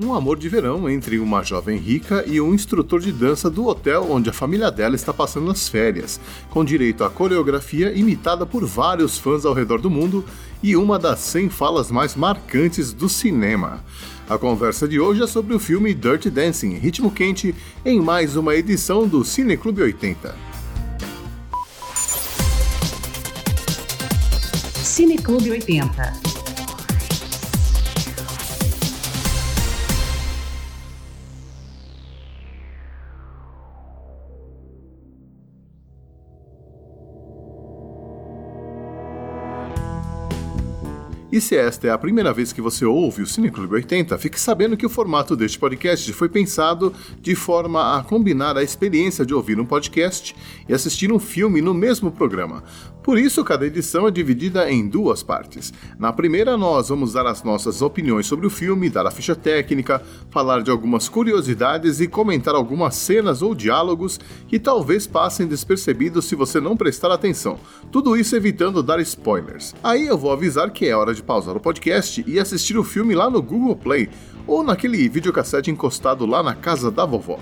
Um amor de verão entre uma jovem rica e um instrutor de dança do hotel onde a família dela está passando as férias, com direito à coreografia imitada por vários fãs ao redor do mundo e uma das 100 falas mais marcantes do cinema. A conversa de hoje é sobre o filme Dirty Dancing, Ritmo Quente, em mais uma edição do Cine Clube 80. Cine Clube 80. E se esta é a primeira vez que você ouve o Cine Clube 80, fique sabendo que o formato deste podcast foi pensado de forma a combinar a experiência de ouvir um podcast e assistir um filme no mesmo programa. Por isso, cada edição é dividida em duas partes. Na primeira, nós vamos dar as nossas opiniões sobre o filme, dar a ficha técnica, falar de algumas curiosidades e comentar algumas cenas ou diálogos que talvez passem despercebidos se você não prestar atenção. Tudo isso evitando dar spoilers. Aí eu vou avisar que é hora de pausar o podcast e assistir o filme lá no Google Play ou naquele videocassete encostado lá na casa da vovó.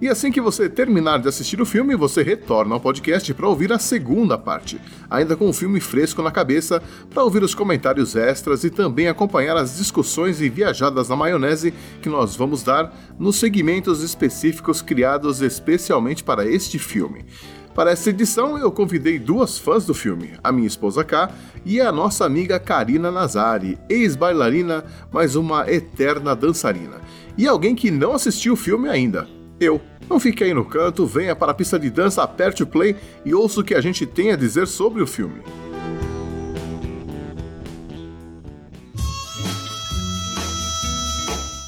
E assim que você terminar de assistir o filme, você retorna ao podcast para ouvir a segunda parte, ainda com o filme fresco na cabeça, para ouvir os comentários extras e também acompanhar as discussões e viajadas na maionese que nós vamos dar nos segmentos específicos criados especialmente para este filme. Para essa edição, eu convidei duas fãs do filme, a minha esposa K e a nossa amiga Karina Nazari, ex-bailarina, mas uma eterna dançarina. E alguém que não assistiu o filme ainda, eu. Não fique aí no canto, venha para a pista de dança, aperte o play e ouça o que a gente tem a dizer sobre o filme.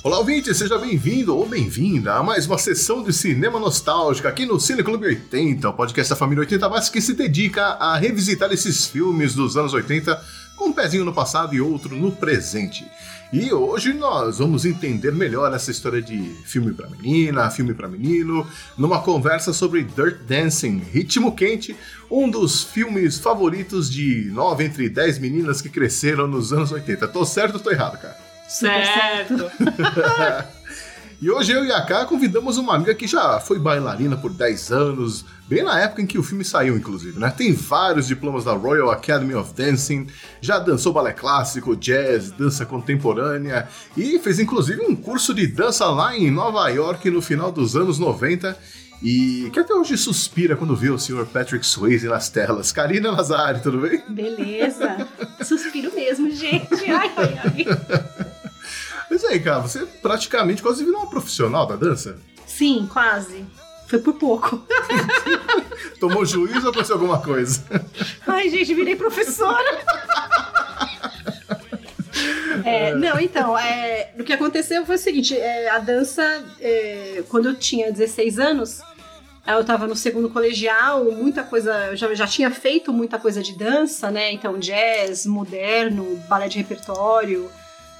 Olá, ouvinte, seja bem-vindo ou bem-vinda a mais uma sessão de cinema nostálgica aqui no Cine Clube 80, o podcast da família 80 mais que se dedica a revisitar esses filmes dos anos 80 com um pezinho no passado e outro no presente. E hoje nós vamos entender melhor essa história de filme para menina, filme para menino, numa conversa sobre Dirt Dancing, Ritmo Quente, um dos filmes favoritos de 9 entre 10 meninas que cresceram nos anos 80. Tô certo ou tô errado, cara? Certo. E hoje eu e a Ká convidamos uma amiga que já foi bailarina por 10 anos, bem na época em que o filme saiu, inclusive, né? Tem vários diplomas da Royal Academy of Dancing, já dançou balé clássico, jazz, dança contemporânea e fez inclusive um curso de dança lá em Nova York no final dos anos 90 e que até hoje suspira quando vê o Sr. Patrick Swayze nas telas. Karina Nazari, tudo bem? Beleza. Suspiro mesmo, gente. Ai, ai, ai. Mas aí, cara, você praticamente quase virou uma profissional da dança? Sim, quase. Foi por pouco. Tomou juízo ou aconteceu alguma coisa? Ai, gente, virei professora. É, não, então, é, o que aconteceu foi o seguinte: é, a dança, é, quando eu tinha 16 anos, eu estava no segundo colegial, muita coisa, eu já, já tinha feito muita coisa de dança, né? Então, jazz, moderno, balé de repertório,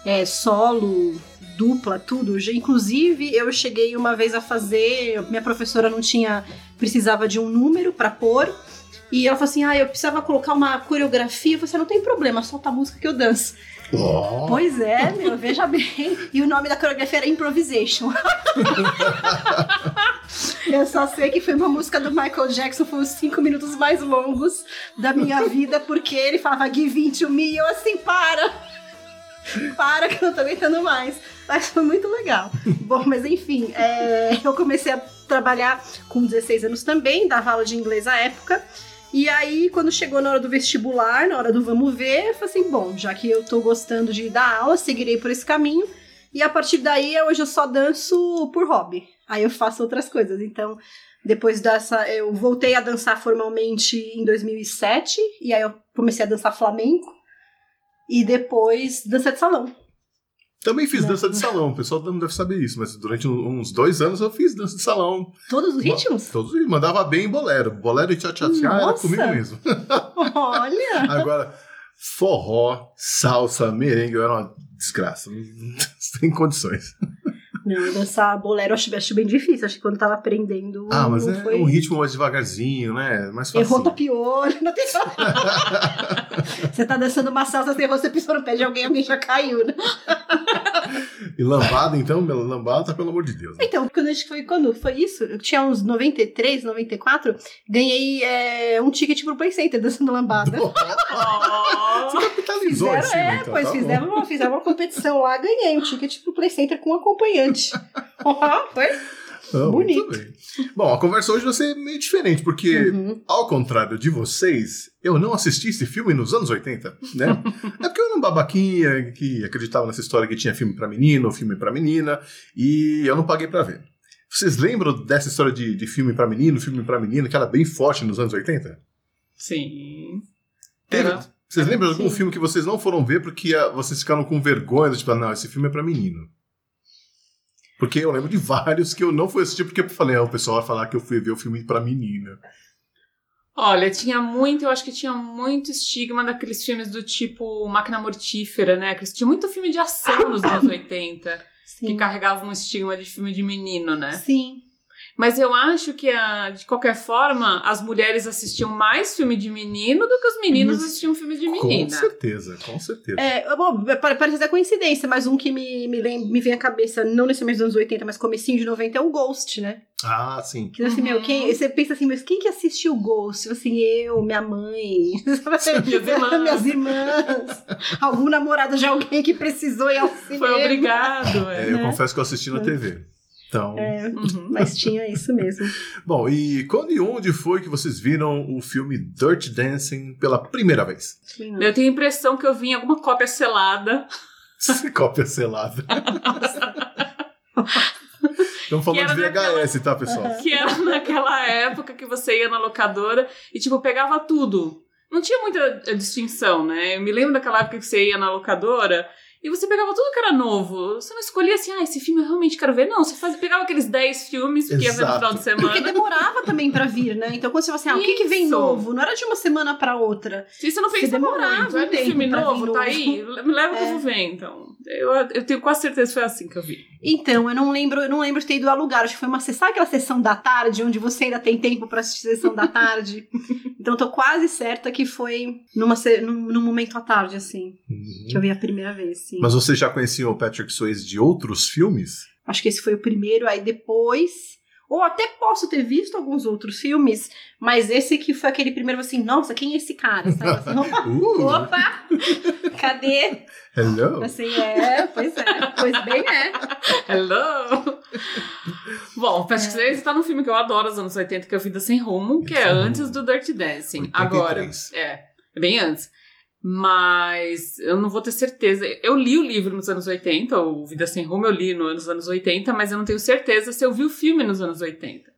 é, solo, dupla, tudo. Inclusive, eu cheguei uma vez a fazer. Minha professora não tinha. precisava de um número para pôr. E ela falou assim: ah, eu precisava colocar uma coreografia. Eu falei assim: não tem problema, solta a música que eu danço. Oh. Pois é, meu, veja bem. E o nome da coreografia era Improvisation. eu só sei que foi uma música do Michael Jackson, foi os cinco minutos mais longos da minha vida, porque ele falava Give it to me, e eu assim, para! Para que eu não tô aguentando mais. Mas foi muito legal. Bom, mas enfim, é, eu comecei a trabalhar com 16 anos também, dava aula de inglês à época. E aí, quando chegou na hora do vestibular, na hora do vamos ver, eu falei assim: bom, já que eu tô gostando de dar aula, seguirei por esse caminho. E a partir daí, hoje eu só danço por hobby. Aí eu faço outras coisas. Então, depois dessa, eu voltei a dançar formalmente em 2007. E aí eu comecei a dançar flamenco e depois dança de salão. Também fiz dança de salão, o pessoal não deve saber isso, mas durante uns dois anos eu fiz dança de salão. Todos os ritmos? Todos os Mandava bem em bolero. Bolero e tchá-tchá-tchá era comigo mesmo. Olha! Agora, forró, salsa, merengue, eu era uma desgraça. Sem condições. Não, dançar bolero eu acho, acho bem difícil. Acho que quando tava aprendendo. Ah, mas é foi... um ritmo mais devagarzinho, né? Mais fácil. Errou tapiou, não tem Você tá dançando uma salsa, você errou, você pisou no pé de alguém, alguém já caiu, né? E lambada, então, lambada, pelo amor de Deus. Né? Então, quando, a gente foi, quando foi isso, eu tinha uns 93, 94, ganhei é, um ticket pro Play Center dançando lambada. Você capitalizou fizeram, cima, é, então, pois tá fizeram, uma, fizeram uma competição lá, ganhei um ticket pro Play Center com acompanhante. Ó, foi? Não, Bonito. Bom, a conversa hoje vai ser meio diferente, porque, Uhum. ao contrário de vocês, eu não assisti esse filme nos anos 80, né? é porque eu era um babaquinha que acreditava nessa história que tinha filme pra menino, filme pra menina, e eu não paguei pra ver. Vocês lembram dessa história de, de filme pra menino, filme pra menina, que era bem forte nos anos 80? Sim. Teve- Era. Vocês lembram de algum filme que vocês não foram ver porque vocês ficaram com vergonha, tipo, não, esse filme é pra menino? Porque eu lembro de vários que eu não fui assistir porque eu falei, ah, o pessoal vai falar que eu fui ver o filme pra menina. Olha, tinha muito, eu acho que tinha muito estigma daqueles filmes do tipo Máquina Mortífera, né? Que tinha muito filme de ação nos anos 80 que Sim. carregavam um estigma de filme de menino, né? Sim. Mas eu acho que, ah, de qualquer forma, as mulheres assistiam mais filme de menino do que os meninos Isso. assistiam filme de Com menina. certeza, com certeza. É, bom, pa- parece até coincidência, mas um que me, me, lem- me vem à cabeça, não necessariamente dos anos 80, mas comecinho de 90, é o Ghost, né? Ah, sim. Que assim, Uhum. meu, quem, você pensa assim, mas quem que assistiu o Ghost? Assim, eu, minha mãe, Minhas irmãs. minhas irmãs, algum namorado de alguém que precisou ir ao cinema. Foi obrigado, É, é. eu confesso que eu assisti na TV. Então, Uhum. Mas tinha isso mesmo. bom, e quando e onde foi que vocês viram o filme Dirty Dancing pela primeira vez? Tinha. Eu tenho a impressão que eu vi em alguma cópia selada. Cópia selada. Estamos falando de VHS, tá, pessoal? Que era naquela época que você ia na locadora e, tipo, pegava tudo. Não tinha muita distinção, né? Eu me lembro daquela época que você ia na locadora e você pegava tudo que era novo. Você não escolhia assim, ah, esse filme eu realmente quero ver. Não, você fazia, pegava aqueles 10 filmes que ia ver no Exato. final de Porque semana. demorava também pra vir, né? Então quando você fala assim, ah, o que, que vem novo? Não era de uma semana pra outra. Se você não Você pensava demorava muito, um é tempo filme novo, tá novo. aí, me leva que eu É. vou ver, então. Eu, eu tenho quase certeza que foi assim que eu vi. Então, eu não lembro, eu não lembro de ter ido a lugar. Acho que foi uma sessão, sabe aquela sessão da tarde, onde você ainda tem tempo pra assistir a sessão da tarde? então, tô quase certa que foi numa, num, num momento à tarde, assim, que eu vi a primeira vez, sim. Mas vocês já conheciam o Patrick Swayze de outros filmes? Acho que esse foi o primeiro, aí depois. Ou até posso ter visto alguns outros filmes, mas esse que foi aquele primeiro, assim, nossa, quem é esse cara? Sabe? Assim, opa, Uh, opa! Cadê? hello! Assim, é, pois é, pois bem é. Hello! Bom, Patrick É. Swayze tá num filme que eu adoro, dos anos 80, que é o Vida Sem Rumo, que é antes do Dirty Dancing. 83. Agora, é, é bem antes. Mas eu não vou ter certeza. Eu li o livro nos anos 80, o Vida Sem Rumo eu li nos anos 80, mas eu não tenho certeza se eu vi o filme nos anos 80.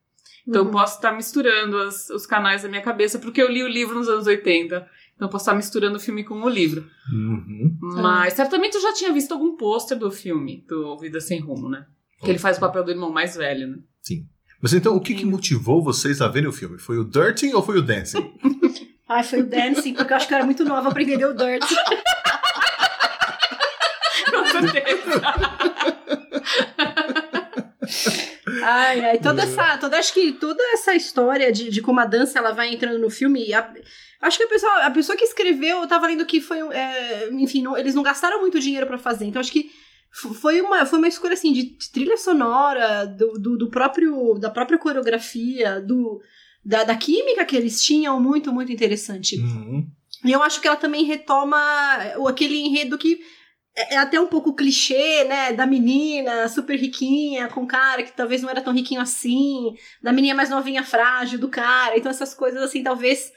Então eu Uhum. posso estar misturando as- os canais da minha cabeça, porque eu li o livro nos anos 80. Então eu posso estar misturando o filme com o livro. Uhum. Mas certamente eu já tinha visto algum pôster do filme, do Vida Sem Rumo, né? Que ele faz o papel do irmão mais velho, né? Mas então, o que, que motivou vocês a verem o filme? Foi o Dirty ou foi o Dancing? Ai, foi o Dancing, porque eu acho que eu era muito nova pra entender o Dirt. Com certeza. Ai, ai, toda É. essa, toda, acho que toda essa história de, de como a dança ela vai entrando no filme, a- acho que a pessoa, a pessoa que escreveu, eu tava lendo que foi, é, enfim, não- eles não gastaram muito dinheiro pra fazer, então acho que foi uma, foi uma escolha assim de trilha sonora, do, do, do próprio, da própria coreografia, do, da, da química que eles tinham, muito, muito interessante. Uhum. E eu acho que ela também retoma aquele enredo que é é até um pouco clichê, né? Da menina super riquinha com cara que talvez não era tão riquinho assim, da menina mais novinha frágil do cara. Então essas coisas assim talvez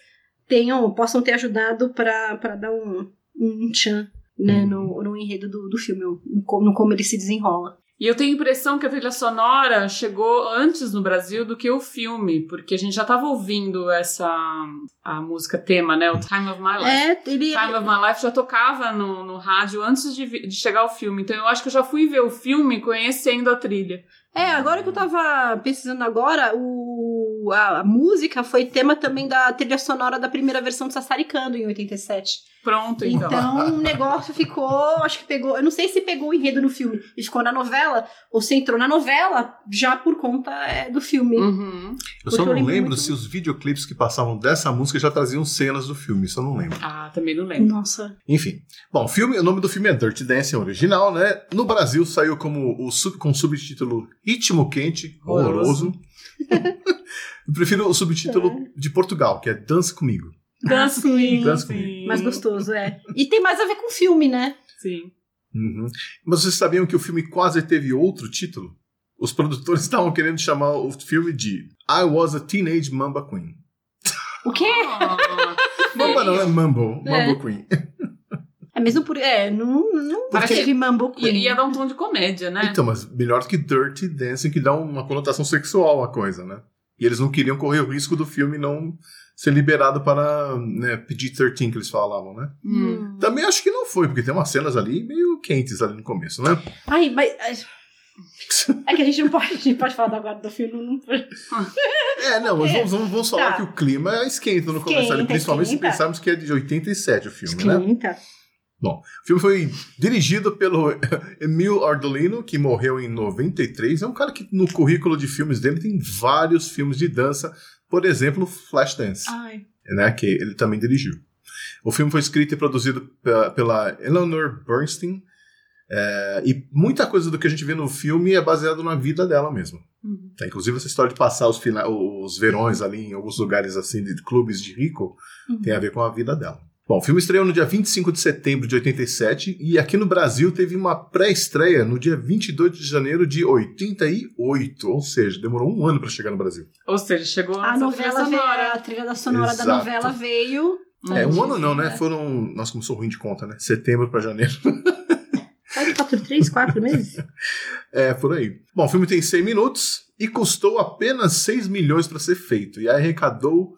tenham, possam ter ajudado pra pra dar um, um tchan, né? No, no enredo do, do filme, no, no como ele se desenrola. E eu tenho a impressão que a trilha sonora chegou antes no Brasil do que o filme, porque a gente já tava ouvindo essa a música tema, né? O Time of My Life. É, ele. Time of My Life já tocava no, no rádio antes de, de chegar o filme. Então eu acho que eu já fui ver o filme conhecendo a trilha. É, agora que eu tava pesquisando agora, o o- a, a música foi tema também da trilha sonora da primeira versão de Sassaricando, em 87. Pronto, então. Então o negócio ficou, acho que pegou, eu não sei se pegou o enredo no filme e ficou na novela, ou se entrou na novela já por conta é, do filme. Uhum. Eu só Porque eu não lembro muito se os videoclipes que passavam dessa música já traziam cenas do filme, isso eu não lembro. Ah, também não lembro. Nossa. Enfim. Bom, o filme, o nome do filme é Dirty Dancing original, né? No Brasil saiu como o sub, com o subtítulo Ritmo Quente, horroroso. eu prefiro o subtítulo de Portugal, que é Dance Comigo. Dance sim. comigo. Dance sim. comigo. Mais gostoso, é. E tem mais a ver com o filme, né? Sim. Uhum. Mas vocês sabiam que o filme quase teve outro título? Os produtores estavam querendo chamar o filme de I Was a Teenage Mamba Queen. O quê? Ah, Mamba não, é Mambo. É. Mambo Queen. É mesmo por. É, não, não Parece teve Mambo Queen. ia dar um tom de comédia, né? Então, mas melhor do que Dirty Dancing, que dá uma conotação sexual à coisa, né? E eles não queriam correr o risco do filme não ser liberado para né, PG-13, que eles falavam, né? Hum. Também acho que não foi, porque tem umas cenas ali meio quentes ali no começo, né? Ai, mas. ai, É que a gente não pode, a gente pode falar agora do filme. Não pode. É, não, mas vamos, vamos, vamos falar Tá. que o clima esquenta no começo ali, Esquenta, principalmente se esquenta. pensarmos que é de 87 o filme, né? Esquenta. O filme foi dirigido pelo Emil Ardolino, que morreu em 93. É um cara que no currículo de filmes dele tem vários filmes de dança, por exemplo, Flashdance, Ai. né, que ele também dirigiu. O filme foi escrito e produzido pela, Eleanor Bernstein, é, e muita coisa do que a gente vê no filme é baseado na vida dela mesmo. Uhum. Tá, inclusive essa história de passar os, os verões ali em alguns lugares assim de clubes de rico Uhum. tem a ver com a vida dela. Bom, o filme estreou no dia 25 de setembro de 87 e aqui no Brasil teve uma pré-estreia no dia 22 de janeiro de 88, ou seja, demorou um ano para chegar no Brasil. Ou seja, chegou A nossa novela trilha veio, sonora. a trilha da sonora Exato. da novela veio. É, um ano não, né? Foram. Nossa, como sou ruim de conta, né? Setembro para janeiro. Faz quatro, três, quatro meses? É, por aí. Bom, o filme tem 100 minutos e custou apenas 6 milhões para ser feito e arrecadou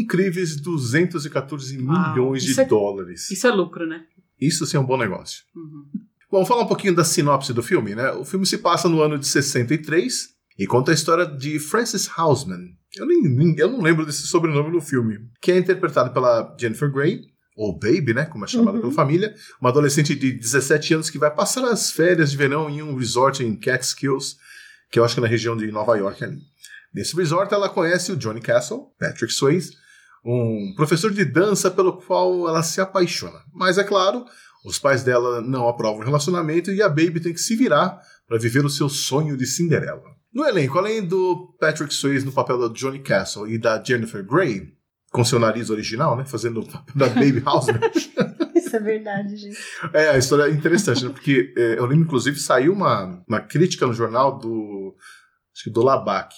incríveis 214 Uau, milhões de é- dólares. Isso é lucro, né? Isso sim é um bom negócio. Uhum. Bom, vamos falar um pouquinho da sinopse do filme, né? O filme se passa no ano de 63 e conta a história de Frances Houseman. Eu, nem, nem- eu não lembro desse sobrenome no filme. Que é interpretado pela Jennifer Grey, ou Baby, né? Como é chamada Uhum. pela família. Uma adolescente de 17 anos que vai passar as férias de verão em um resort em Catskills, que eu acho que é na região de Nova York ali. Nesse resort ela conhece o Johnny Castle, Patrick Swayze, um professor de dança pelo qual ela se apaixona. Mas é claro, os pais dela não aprovam o relacionamento e a Baby tem que se virar para viver o seu sonho de Cinderela. No elenco, além do Patrick Swayze no papel da Johnny Castle e da Jennifer Grey, com seu nariz original, né, fazendo o papel da Baby Houseman, Isso é verdade, gente. é, a história é interessante, né? Porque é, eu lembro, inclusive, saiu uma, uma crítica no jornal do. Acho que do Labac.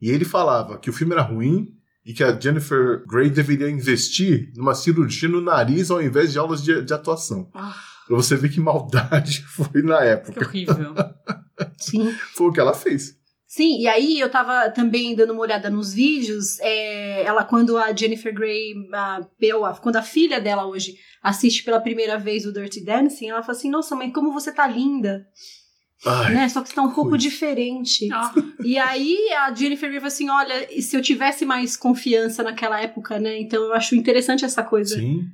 E ele falava que o filme era ruim e que a Jennifer Grey deveria investir numa cirurgia no nariz ao invés de aulas de, de atuação. Ah, Pra você ver que maldade foi na que época. horrível. Sim. Foi o que ela fez. Sim, e aí eu tava também dando uma olhada nos vídeos, é, ela quando a Jennifer Grey, a Bella, quando a filha dela hoje assiste pela primeira vez o Dirty Dancing, ela fala assim, nossa mãe, como você tá linda, Ai, né, só que você tá um pouco coisa. diferente. Ah, E aí a Jennifer Grey fala assim, olha, e se eu tivesse mais confiança naquela época, né, então eu acho interessante essa coisa. sim.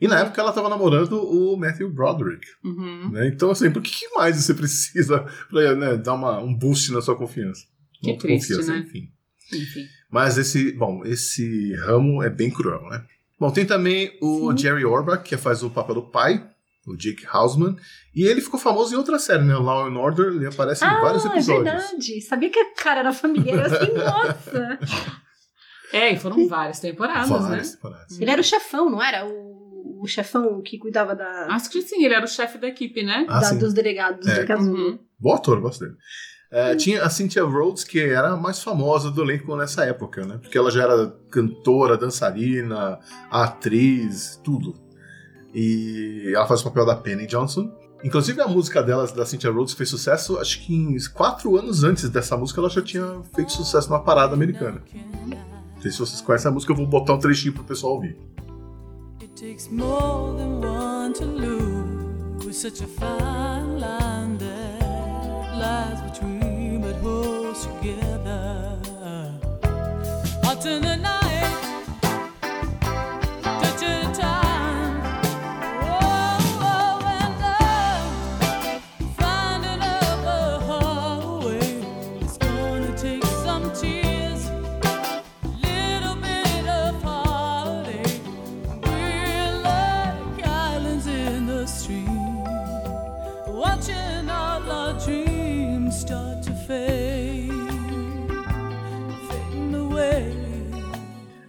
E na época ela tava namorando o Matthew Broderick. uhum. Né? Então, assim, por que que mais você precisa pra né, dar uma, um boost na sua confiança? Que Uma triste, confiança, né? Enfim. Enfim. Mas esse, bom, esse ramo é bem cruel, né? Bom, tem também o Sim. Jerry Orbach, que faz o papel do pai, o Jake Hausman, e ele ficou famoso em outra série, né? Law and Order, ele aparece em Ah, vários é episódios. verdade. Sabia que a cara era familiar eu assim, nossa. É, e foram várias temporadas, Várias né? temporadas. Ele era o chefão, não era? O, o chefão que cuidava da, Acho que sim, ele era o chefe da equipe, né? Ah, da- sim. dos delegados É. do Casulo. Uhum. Bom ator, gosto dele. É, Tinha a Cynthia Rhodes, que era a mais famosa do elenco nessa época, né? Porque ela já era cantora, dançarina, atriz, tudo. E ela faz o papel da Penny Johnson. Inclusive a música dela, da Cynthia Rhodes, fez sucesso, acho que em quatro anos antes dessa música ela já tinha feito sucesso numa parada americana. Não sei se vocês conhecem a música, eu vou botar um trechinho pro pessoal ouvir. It takes more than one to lose. Such a fine line lies between but holds together.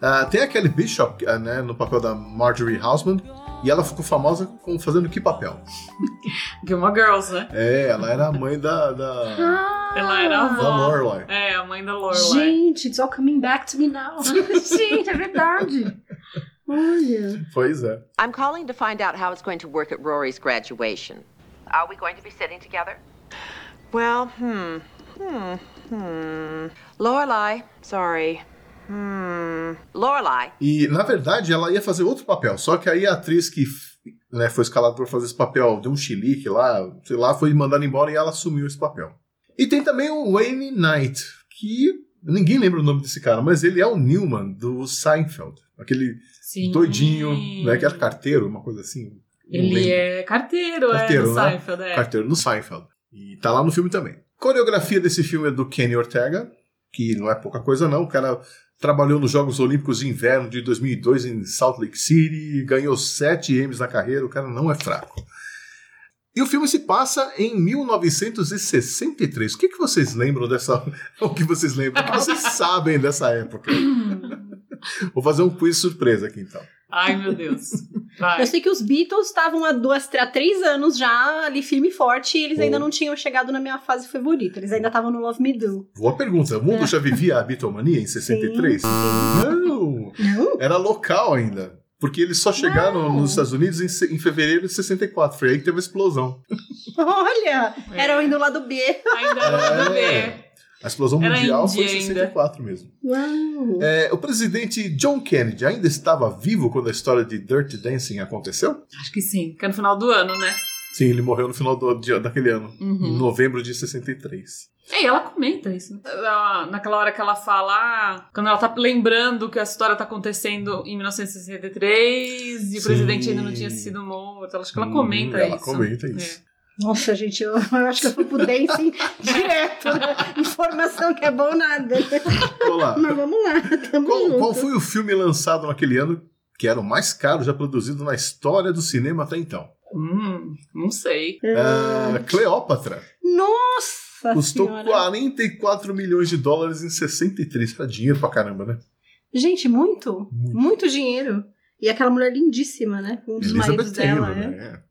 Ah, tem aquele Bishop ah, né, no papel da Marjorie Hausman e ela ficou famosa com fazendo que papel? Gilmore Girls, né? É, ela era a mãe da, da, Ela era a da avó. Lorelai. É, a mãe da Lorelai. Gente, it's all coming back to me now. Gente, é verdade. Olha. Pois é. I'm calling to find out how it's going to work at Rory's graduation. Are we going to be sitting together? Well, hmm, hmm, hmm. Lorelai, sorry. Hmm. Lorelai, E, na verdade, ela ia fazer outro papel, só que aí a atriz que né, foi escalada para fazer esse papel deu um chilique lá, sei lá, foi mandada embora e ela assumiu esse papel. E tem também o Wayne Knight, que ninguém lembra o nome desse cara, mas ele é o Newman do Seinfeld. Aquele Sim. doidinho, né, que era carteiro, uma coisa assim. Ele lembro. é carteiro, Carteiro, é, no né? Seinfeld, é. carteiro no Seinfeld. E tá lá no filme também. Coreografia desse filme é do Kenny Ortega, que não é pouca coisa não. O cara trabalhou nos Jogos Olímpicos de Inverno de 2002 em Salt Lake City, ganhou sete Emmys na carreira, o cara não é fraco. E o filme se passa em 1963. O que, que vocês lembram dessa... O que vocês lembram? O que vocês sabem dessa época? Vou fazer um quiz surpresa aqui, então. Ai, meu Deus. Vai. Eu sei que os Beatles estavam há, duas, há três anos já ali firme e forte e eles ainda não tinham chegado na minha fase favorita. Eles ainda estavam no Love Me Do. Boa pergunta. O mundo já vivia a Beatlemania em 63? Sim, Não! Não? Era local ainda. Porque eles só chegaram Não. nos Estados Unidos em, em fevereiro de 64. Foi aí que teve a explosão. Olha! É. Era indo lá do B. Ainda era do É. A explosão Era mundial foi em ainda. 64 mesmo. Uau! É, o presidente John Kennedy ainda estava vivo quando a história de Dirty Dancing aconteceu? Acho que sim, que é no final do ano, né? Sim, ele morreu no final do, dia- daquele ano, Uhum. em novembro de 63. É, e ela comenta isso. Ela- Naquela hora que ela fala, ah, quando ela tá lembrando que a história tá acontecendo em 1963 e o Sim. presidente ainda não tinha sido morto. Acho que ela Hum, comenta ela isso. comenta isso. É. Nossa, gente, eu, eu acho que eu fui pro dancing direto. Né? Informação que é bom nada. Olá. Mas vamos lá, Qual, qual foi o filme lançado naquele ano que era o mais caro já produzido na história do cinema até então? Hum, não sei. Ah, Cleópatra. Nossa Custou senhora. 44 milhões de dólares em 63. Era dinheiro pra caramba, né? Gente, muito, Muito. muito, dinheiro. E aquela mulher lindíssima, né? Um dos maridos dela, Taylor, né? né?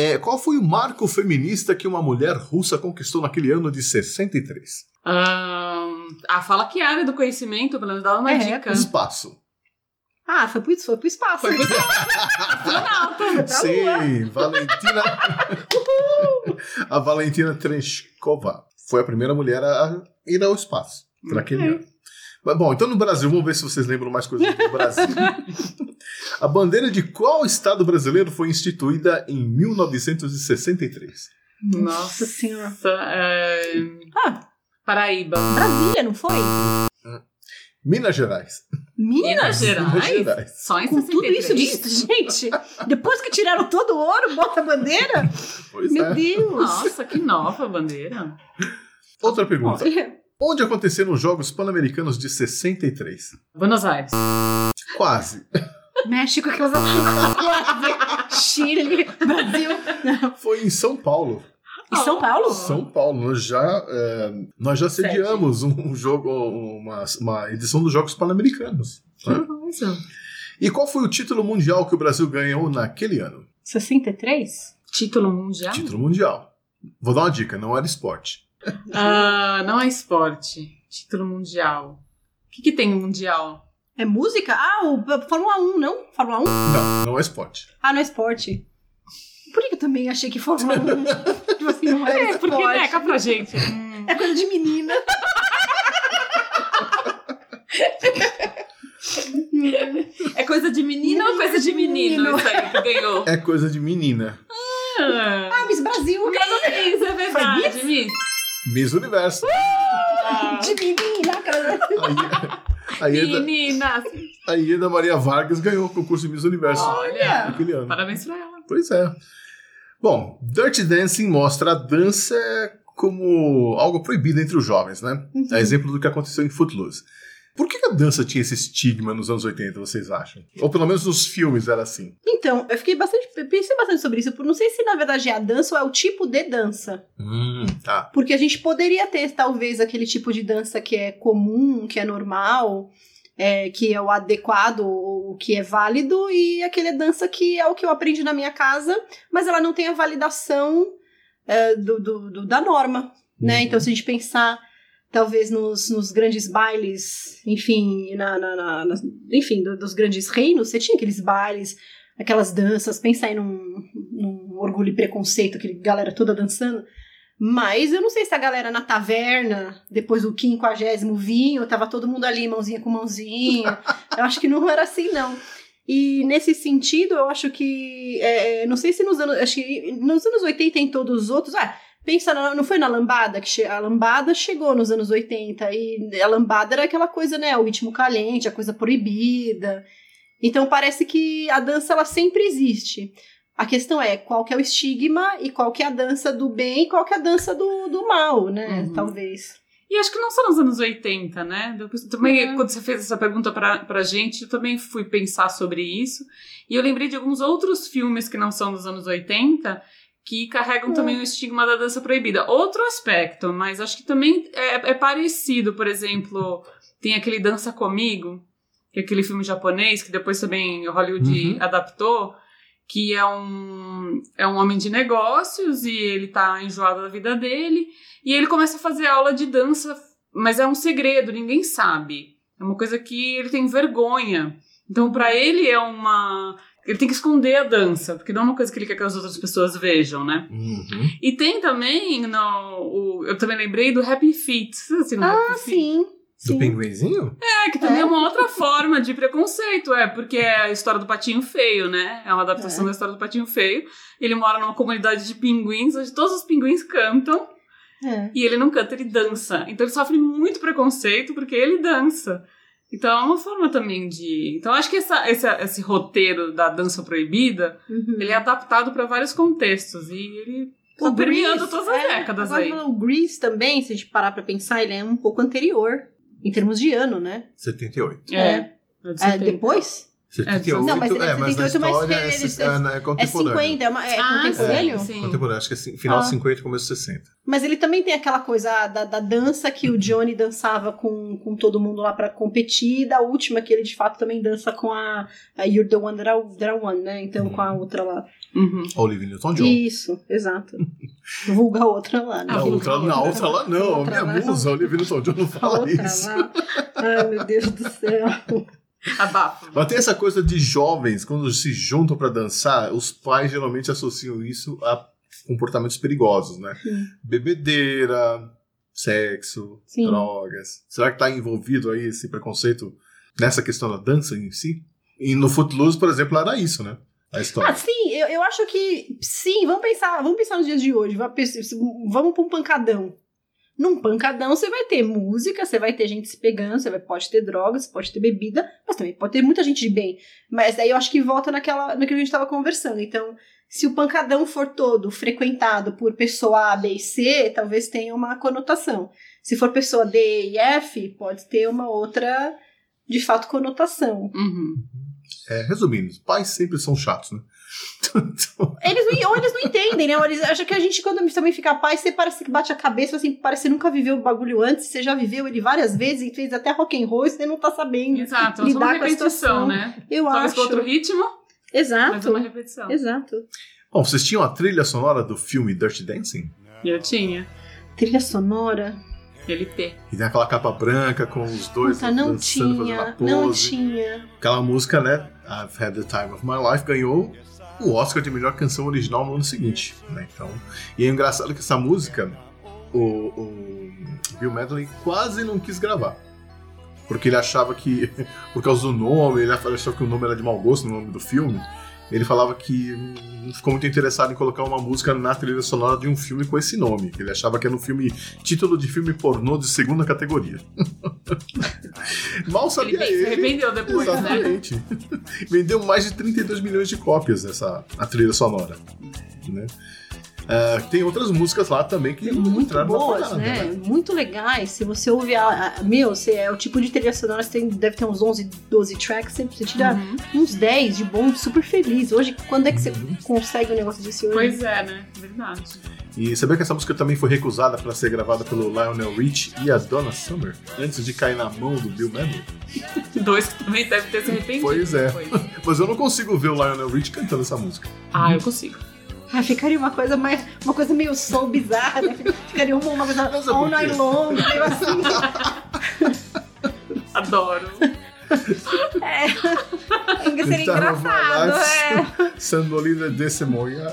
É, qual foi o marco feminista que uma mulher russa conquistou naquele ano de 63? Ahn, ah, fala que área do conhecimento, pelo menos dá uma É, dica. Espaço. Ah, foi pro, foi pro espaço. Foi pro astronauta. Sim, Valentina. a Valentina Tereshkova foi a primeira mulher a ir ao espaço naquele ano. Mas, bom, então no Brasil, vamos ver se vocês lembram mais coisas do Brasil. a bandeira de qual estado brasileiro foi instituída em 1963? Nossa senhora. é, Ah, Paraíba. Brasília, não foi? Minas Gerais. Minas? Gerais? Minas Gerais. Só em Com tudo 63? isso, gente, depois que tiraram todo o ouro, bota a bandeira? Pois Meu é. Deus. Nossa, que nova bandeira. Outra pergunta. Onde aconteceram os Jogos Pan-Americanos de 63? Buenos Aires. Quase. México, aquelas quase. Chile, Brasil. Foi em São Paulo. E São Paulo? São Paulo. Nós já, é, nós já sediamos um, um jogo, uma, uma edição dos Jogos Pan-Americanos. né? Coisa. E qual foi o título mundial que o Brasil ganhou naquele ano? 63? Título mundial? Título mundial. Vou dar uma dica, não era esporte. Ah, não é esporte. Título mundial. O que, que tem no mundial? É música? Ah, o Fórmula 1, não? Fórmula 1? Não, não é esporte. Ah, não é esporte. Por que eu também achei que Fórmula 1 tipo assim, não era É, esporte? porque, cá pra gente. Hum. É coisa de menina. É coisa de menino ou coisa de menino, Menino. isso aí que ganhou? É coisa de menina. Ah, Ah, Miss Brasil, Miss, é verdade, Miss. Miss Universo. Ah, de menina. Aí, A Ieda, Meninas! a Ieda Maria Vargas ganhou o concurso de Miss Universo Olha! naquele ano. Parabéns pra ela. Pois é. Bom, Dirty Dancing mostra a dança como algo proibido entre os jovens, né? É exemplo do que aconteceu em Footloose. Por que a dança tinha esse estigma nos anos 80, vocês acham? Ou pelo menos nos filmes era assim. Então, eu fiquei bastante. Pensei bastante sobre isso. por Não sei se na verdade é a dança ou é o tipo de dança. Hum, tá. Porque a gente poderia ter, talvez, aquele tipo de dança que é comum, que é normal, é, que é o adequado, o que é válido, e aquele dança que é o que eu aprendi na minha casa, mas ela não tem a validação é, do, do- do- da norma. Né? Uhum. Então, se a gente pensar, talvez, nos, nos grandes bailes, enfim, na, na- na- nas- enfim do- dos grandes reinos, você tinha aqueles bailes, aquelas danças, pensa aí num, num orgulho e preconceito, aquele galera toda dançando. Mas eu não sei se a galera na taverna, depois do quinquagésimo vinho, tava todo mundo ali, mãozinha com mãozinha. eu acho que não era assim, não. E nesse sentido, eu acho que. é, não sei se nos anos. Acho que nos anos 80 em todos os outros. Ah, pensa, na- não foi na lambada que che- a lambada chegou nos anos 80 e a lambada era aquela coisa, né? O ritmo calente, a coisa proibida. Então parece que a dança ela sempre existe. A questão é qual que é o estigma e qual que é a dança do bem e qual que é a dança do, do mal, né? Uhum. Talvez. E acho que não só nos anos 80, né? Depois, também, Uhum. quando você fez essa pergunta pra, pra gente, eu também fui pensar sobre isso. E eu lembrei de alguns outros filmes que não são dos anos 80 que carregam também o estigma da dança proibida. Outro aspecto, mas acho que também é, é parecido. Por exemplo, tem aquele Dança Comigo, que é aquele filme japonês que depois também Hollywood Uhum. adaptou, que é um, é um homem de negócios e ele tá enjoado da vida dele. E ele começa a fazer aula de dança, mas é um segredo, ninguém sabe. É uma coisa que ele tem vergonha. Então, pra ele é uma. Ele tem que esconder a dança, porque não é uma coisa que ele quer que as outras pessoas vejam, né? Uhum. E tem também, no, o, eu também lembrei do Happy Feet. Assistiram Ah, Happy Feet? sim. Do sim. pinguinzinho? É, que também é. É. uma outra forma de preconceito, é, porque é a história do patinho feio, né? É uma adaptação É. da história do patinho feio. Ele mora numa comunidade de pinguins, onde todos os pinguins cantam. É. E ele não canta, ele dança. Então ele sofre muito preconceito porque ele dança. Então é uma forma também de. Então acho que essa, esse, esse roteiro da dança proibida Uhum. ele é adaptado para vários contextos e ele tá permeando todas as é, décadas agora aí. O Grease também, se a gente parar pra pensar, ele é um pouco anterior, em termos de ano, né? 78. É. É. é de É, 70. depois? 78, Não, mas ele é é, mas na 78, mas história é, ele- se- é- é, é É contemporâneo. 50, é, uma, é Ah, contemporâneo? sim, sim. Contemporâneo, acho que é assim, final Ah. de 50 e começo de 60. Mas ele também tem aquela coisa da, da dança que o Johnny dançava com, com todo mundo lá pra competir, e da última que ele de fato também dança com a, a You're the One That I, that I Want, né? Então com a outra lá. Uhum. Olivia Newton-John. Isso, exato. Vulga a outra lá, né? Na outra, na outra lá não, a Outra minha lá. musa, Olivia Newton-John, não fala outra isso. lá. Ai, meu Deus do céu. Abafa. Mas tem essa coisa de jovens, quando se juntam pra dançar, os pais geralmente associam isso a comportamentos perigosos, né? Sim. Bebedeira, sexo, Sim. drogas. Será que tá envolvido aí esse preconceito nessa questão da dança em si? E no Footloose, por exemplo, era isso, né? A Ah, história. sim, eu, eu acho que sim, vamos pensar, vamos pensar nos dias de hoje, vamos pra um pancadão. Num pancadão você vai ter música, você vai ter gente se pegando, você vai, pode ter drogas, pode ter bebida, mas também pode ter muita gente de bem. Mas aí eu acho que volta naquela, naquilo que a gente estava conversando. Então, se o pancadão for todo frequentado por pessoa A, B e C, talvez tenha uma conotação. Se for pessoa D e F, pode ter uma outra, de fato, conotação. Uhum. É, resumindo, pais sempre são chatos, né? Eles não, ou eles não entendem, né? Ou eles acham que a gente, quando também fica pai, você parece que bate a cabeça, assim, parece que você nunca viveu o bagulho antes, você já viveu ele várias vezes e fez até rock and roll e você não tá sabendo. Exato, é só uma Lidar com a repetição, situação. né? Eu Talvez com acho. outro ritmo, mas Exato. uma repetição. Exato. Bom, vocês tinham a trilha sonora do filme Dirty Dancing? Eu tinha. Trilha sonora. LP. E tem aquela capa branca com os dois Puta, não dançando, fazendo tinha. a pose. Não tinha. Aquela música, né? I've Had the Time of My Life ganhou o Oscar de melhor canção original no ano seguinte. Né? Então, e é engraçado que essa música, o, o Bill Medley quase não quis gravar. Porque ele achava que, por causa do nome, ele achava que o nome era de mau gosto no nome do filme. Ele falava que não ficou muito interessado em colocar uma música na trilha sonora de um filme com esse nome. Ele achava que era um filme, título de filme pornô de segunda categoria. Mal Ele sabia bem se ele. arrependeu depois, né? Exatamente. Vendeu mais de 32 milhões de cópias essa a trilha sonora. Né? Ah, tem outras músicas lá também que muito entraram na boas, parada, né? Muito legais. Se você ouve a, a- meu, você é o tipo de trilha sonora, você tem, deve ter uns 11, 12 tracks, sempre você tira Uhum. uns 10 de bom, super feliz. Hoje, quando é que você Uhum. consegue um negócio desse hoje? Pois é, né? Verdade. E sabia que essa música também foi recusada para ser gravada pelo Lionel Rich e a Donna Summer antes de cair na mão do Bill Medley? Dois que também devem ter se arrependido. Pois é. depois. Mas eu não consigo ver o Lionel Rich cantando essa música. Ah, eu consigo. Ah, ficaria uma coisa mais, uma coisa meio soul bizarra, né? Ficaria uma, uma coisa all night long, meio assim. Adoro. É. Seria Guitar of My engraçado, é. Sandolina Decimonha.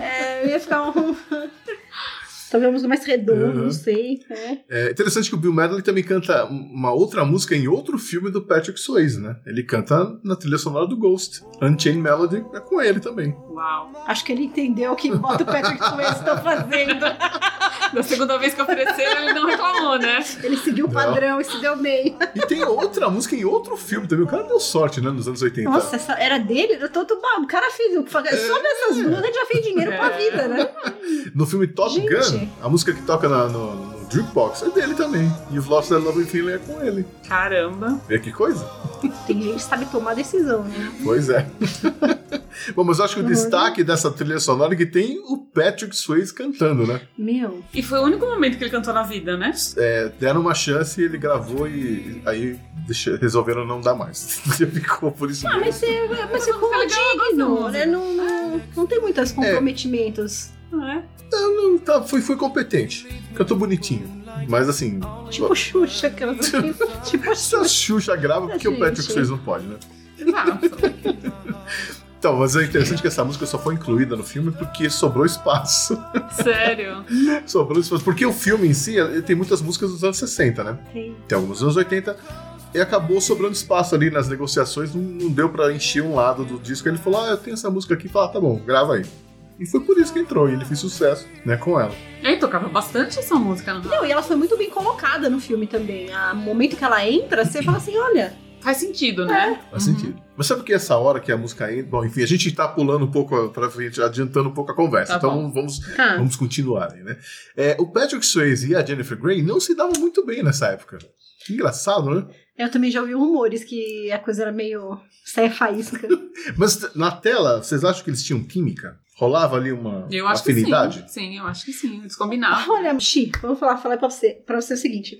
é. Ia ficar um. Talvez uma música mais redonda, Uhum. não sei. É. É interessante que o Bill Medley também canta uma outra música em outro filme do Patrick Swayze, né? Ele canta na trilha sonora do Ghost. Unchained Melody é com ele também. Uau. Acho que ele entendeu o que bota o Patrick Swayze estão fazendo. Da segunda vez que ofereceram, ele não reclamou, né? Ele seguiu o padrão e se deu bem. E tem outra música em outro filme também. O cara deu sorte, né? Nos anos 80. Nossa, essa era dele? Eu tô, tô- o cara fez. Só dessas duas ele já fez dinheiro pra É. vida, né? No filme Top Gente. Gun, a música que toca na- no Jukebox é dele também. You've Lost That Loving Feeling é com ele. Caramba. Vê que coisa? Tem gente que sabe tomar decisão, né? Pois é. Bom, mas eu acho que o Uhum. destaque dessa trilha sonora é que tem o Patrick Swayze cantando, né? Meu. E foi o único momento que ele cantou na vida, né? É, deram uma chance e ele gravou e aí deixa- resolveram não dar mais. Ficou por isso Ah, mesmo. mas você, mas eu gosto digno, né? Não, não, não tem muitos comprometimentos. É. Não, não, tá, foi, foi competente. Cantou bonitinho. Mas assim, Tipo Xuxa, aquelas assim. tipo se a Xuxa. Xuxa grava, porque o Gente. Patrick Swayze não pode, né? Exato. Então, mas é interessante que essa música só foi incluída no filme porque sobrou espaço. Sério. sobrou espaço. Porque o filme em si tem muitas músicas dos anos 60, né? Tem. Tem algumas dos anos 80. E acabou sobrando espaço ali nas negociações, não, deu pra encher um lado do disco. Ele falou: Ah, eu tenho essa música aqui. Fala, ah, tá bom, grava aí. E foi por isso que entrou, e ele fez sucesso, né, com ela. E aí tocava bastante essa música no rádio. Não, e ela foi muito bem colocada no filme também. No momento que ela entra, você fala assim: olha, Faz sentido, né? Faz Uhum. sentido. Mas sabe que essa hora que a música entra. Bom, enfim, a gente tá pulando um pouco pra frente, adiantando um pouco a conversa. Tá então bom. vamos, ah, vamos continuar aí, né? É, o Patrick Swayze e a Jennifer Grey não se davam muito bem nessa época. Que engraçado, né? eu também já ouvi rumores que a coisa era meio saia faísca. Mas na tela, vocês acham que eles tinham química? Rolava ali uma Eu acho afinidade? que sim. Sim, eu acho que sim. Eles combinavam. Olha, Xi, vamos falar, falar pra você, pra você o seguinte.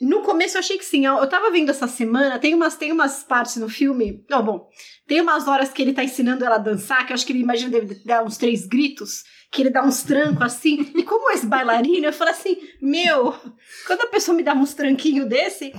No começo eu achei que sim. Eu, eu tava vendo essa semana, tem umas, tem umas partes no filme. Não, bom, tem umas horas que ele tá ensinando ela a dançar, que eu acho que ele imagina deve dar uns três gritos, que ele dá uns trancos assim. E como esse bailarino, eu falo assim: meu, quando a pessoa me dá uns tranquinhos desse,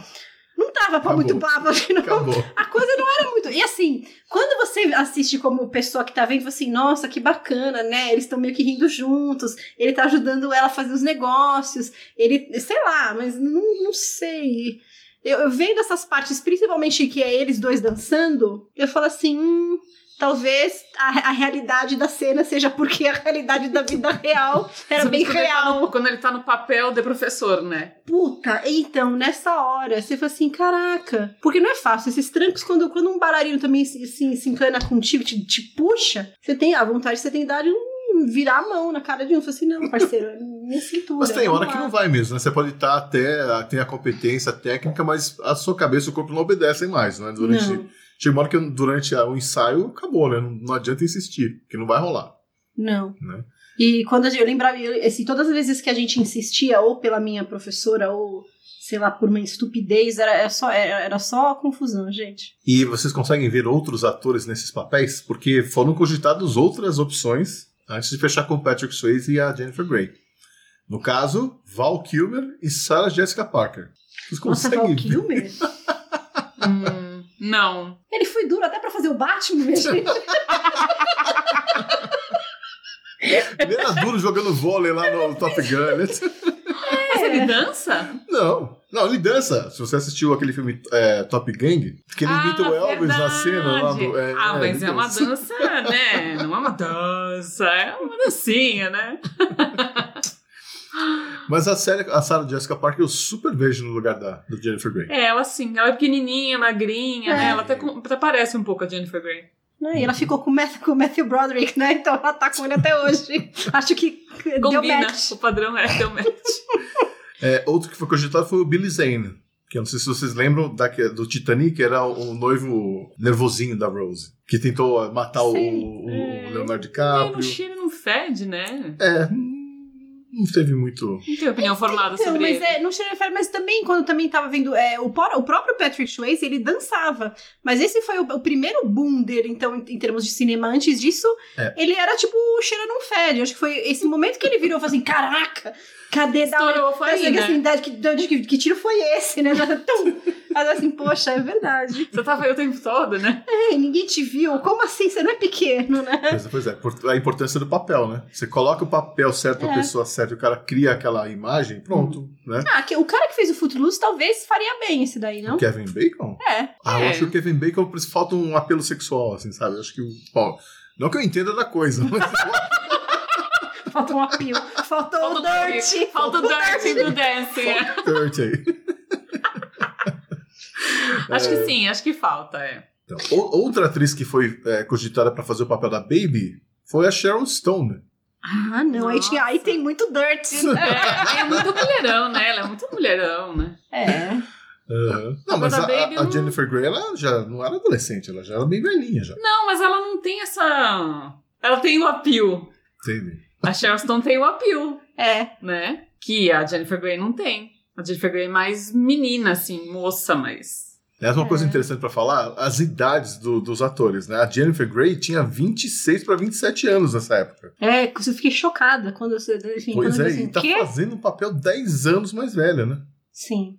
não pra Acabou. muito papo, não. Acabou. A coisa não era muito. E assim, quando você assiste como pessoa que tá vendo, assim, nossa, que bacana, né? Eles estão meio que rindo juntos, ele tá ajudando ela a fazer os negócios, ele, sei lá, mas não, não sei. Eu, eu vendo essas partes, principalmente que é eles dois dançando, eu falo assim, hum, talvez a, a realidade da cena seja porque a realidade da vida real era bem Quando ele tá no- real. quando ele tá no papel de professor, né? Puta, então, nessa hora, você fala assim, caraca. Porque não é fácil. Esses trancos, quando, quando um bailarino também se, se, se encana contigo, te, te puxa, você tem a vontade, você tem que dar um, virar a mão na cara de um. Você fala assim, não, parceiro, minha cintura. Mas tem hora vamos que lá. não vai mesmo, né? Você pode estar até, tem a competência técnica, mas a sua cabeça e o corpo não obedecem mais, né? Durante, Não. Chega uma hora que durante o ensaio acabou, né? Não, não adianta insistir, porque não vai rolar. Não. Né? E quando eu lembrava, eu, assim, todas as vezes que a gente insistia, ou pela minha professora, ou sei lá, por uma estupidez, era, era, só, era, era só confusão, gente. E vocês conseguem ver outros atores nesses papéis? Porque foram cogitadas outras opções antes de fechar com Patrick Swayze e a Jennifer Grey. No caso, Val Kilmer e Sarah Jessica Parker. Vocês Nossa, conseguem Val ver? Kilmer? Hum, não. Ele foi duro até pra fazer o Batman, minha gente. Ele era duro jogando vôlei lá no Top Gun. né? Mas ele dança? Não, não, ele dança. Se você assistiu aquele filme é, Top Gang, que ele imita o Elvis na cena lá do. é, ah, é, mas ele é uma dança, né? Não é uma dança, é uma dancinha, né? Mas a série, a Sarah Jessica Parker eu super vejo no lugar da do Jennifer Grey. É, ela assim, ela é pequenininha, magrinha, É. né? Ela até, até parece um pouco a Jennifer Grey. Né? E ela ficou com o, Matthew, com o Matthew Broderick, né? Então ela tá com ele até hoje. Acho que deu Combina. match. O padrão é deu match. É, outro que foi cogitado foi o Billy Zane. Que eu não sei se vocês lembram da, do Titanic, que era o noivo nervosinho da Rose. Que tentou matar o, Sei. o- o É. Leonardo DiCaprio. no cheiro não fede, né? É, não teve muito. Não tem opinião formada Então, sobre mas ele. é, não cheira fé, mas também, quando eu também tava vendo, é, o, por- o próprio Patrick Swayze, ele dançava. Mas esse foi o, o primeiro boom dele, então, em, em termos de cinema. Antes disso, É. ele era tipo, cheira não fede. Acho que foi esse momento que ele virou e falou assim, caraca, cadê da Estourou, foi né? assim, da- que, da- que, que tiro foi esse, né? Tum. Mas assim, poxa, é verdade. Você tava aí o tempo todo, né? Ei, ninguém te viu. Como assim? Você não é pequeno, né? Pois é, pois é, a importância do papel, né? Você coloca o papel certo, a É. pessoa certa, e o cara cria aquela imagem, pronto, né? Ah, que, o cara que fez o Footloose talvez faria bem esse daí, não? O Kevin Bacon? É. Ah, eu É. acho que o Kevin Bacon falta um apelo sexual, assim, sabe? Eu acho que o. Bom, não que eu entenda da coisa, mas Falta um apio. Faltou o Falta o Dirt. Falta o Dirty do Dancing. é. Dirt aí. Acho que sim, acho que falta, é. Então, outra atriz que foi é, cogitada pra fazer o papel da Baby foi a Sharon Stone. Ah, não. Aí, tinha- aí tem muito Dirt. É, é muito mulherão, né? Ela é muito mulherão, né? É. Aham. Não, mas a, a- a não- Jennifer Grey, ela já não era adolescente, ela já era bem velhinha já. Não, mas ela não tem essa. Ela tem o appeal. Entende? A Sharon Stone tem o appeal, É. né? Que a Jennifer Grey não tem. A Jennifer Grey é mais menina, assim, moça, mas. É uma coisa É. interessante pra falar, as idades do- dos atores, né? A Jennifer Grey tinha 26 pra 27 anos nessa época. É, eu fiquei chocada quando você. Enfim, Pois quando é, eu assim, e tá quê? fazendo um papel 10 anos mais velha, né? Sim.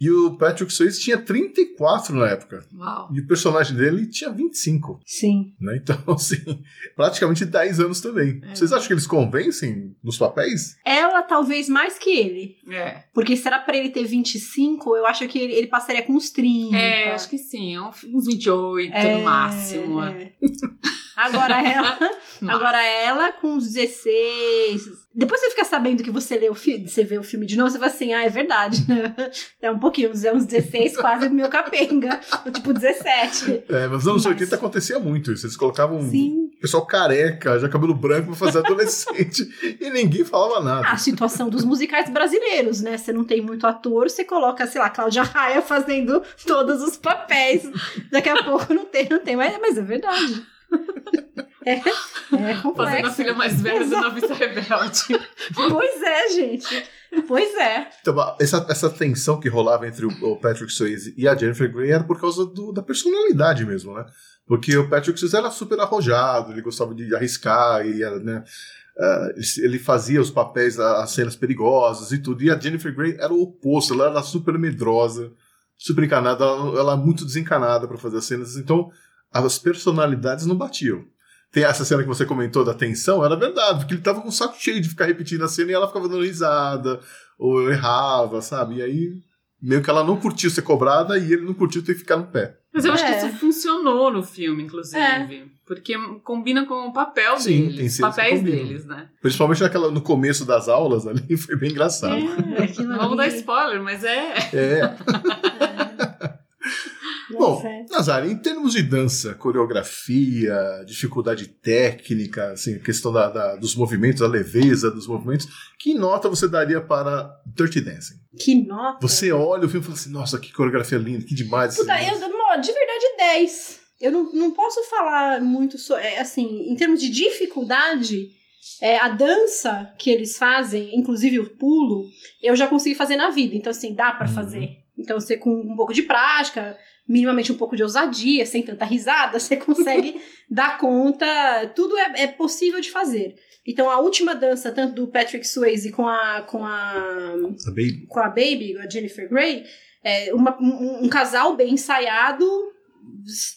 E o Patrick Swayze tinha 34 na época. Uau. E o personagem dele tinha 25, Sim. né? Então, assim, praticamente 10 anos também. É. Vocês acham que eles convencem nos papéis? Ela talvez mais que ele. É. Porque será pra ele ter 25, eu acho que ele, ele passaria com uns 30. É, acho que sim. é Uns 28 É, no máximo. é. Agora ela, agora ela com uns 16. Depois você fica sabendo que você lê o filme, você vê o filme de novo, você fala assim: "Ah, é verdade". né? É um pouquinho, é uns 16, quase meu capenga, tipo 17. É, mas nos anos Mas- 80 acontecia muito isso. Eles colocavam Sim. pessoal careca, já cabelo branco pra fazer adolescente. e ninguém falava nada. A situação dos musicais brasileiros, né? Você não tem muito ator, você coloca, sei lá, Cláudia Raia fazendo todos os papéis. Daqui a pouco não tem, não tem, mas, mas é verdade. É, é Fazendo a filha mais velha do Exato. Noviça Rebelde. Pois é, gente. Pois é. Então, essa, essa tensão que rolava entre o, o Patrick Swayze e a Jennifer Grey era por causa do- da personalidade mesmo, né? Porque o Patrick Swayze era super arrojado, ele gostava de arriscar e era, né? ah, ele- fazia os papéis, as cenas perigosas e tudo. E a Jennifer Grey era o oposto, ela era super medrosa, super encanada, ela, ela muito desencanada para fazer as cenas. Então, as personalidades não batiam. Tem essa cena que você comentou da tensão, era verdade, porque ele tava com o saco cheio de ficar repetindo a cena e ela ficava dando risada, ou errava, sabe? E aí, meio que ela não curtiu ser cobrada e ele não curtiu ter que ficar no pé. Mas eu acho que É. isso funcionou no filme, inclusive. Porque combina com o papel Sim, deles. tem os papéis deles, né? Principalmente naquela, no começo das aulas ali, foi bem engraçado. É, vamos dar spoiler, mas é. É. Bom, é. Nazari, em termos de dança, coreografia, dificuldade técnica, assim, questão da, da- dos movimentos, a leveza dos movimentos, que nota você daria para Dirty Dancing? Que nota. Você olha o filme e fala assim, nossa, que coreografia linda, que demais. Puta, negócio." eu, de verdade, 10. Eu não, não posso falar muito sobre. assim, em termos de dificuldade, é, a dança que eles fazem, inclusive o pulo, eu já consegui fazer na vida. Então, assim, dá pra Uhum. fazer. Então, você com um pouco de prática, minimamente um pouco de ousadia, sem tanta risada, você consegue dar conta. Tudo é, é possível de fazer. Então, a última dança, tanto do Patrick Swayze com a, com a A Baby. com a Baby, a Jennifer Grey, é, uma- um, um casal bem ensaiado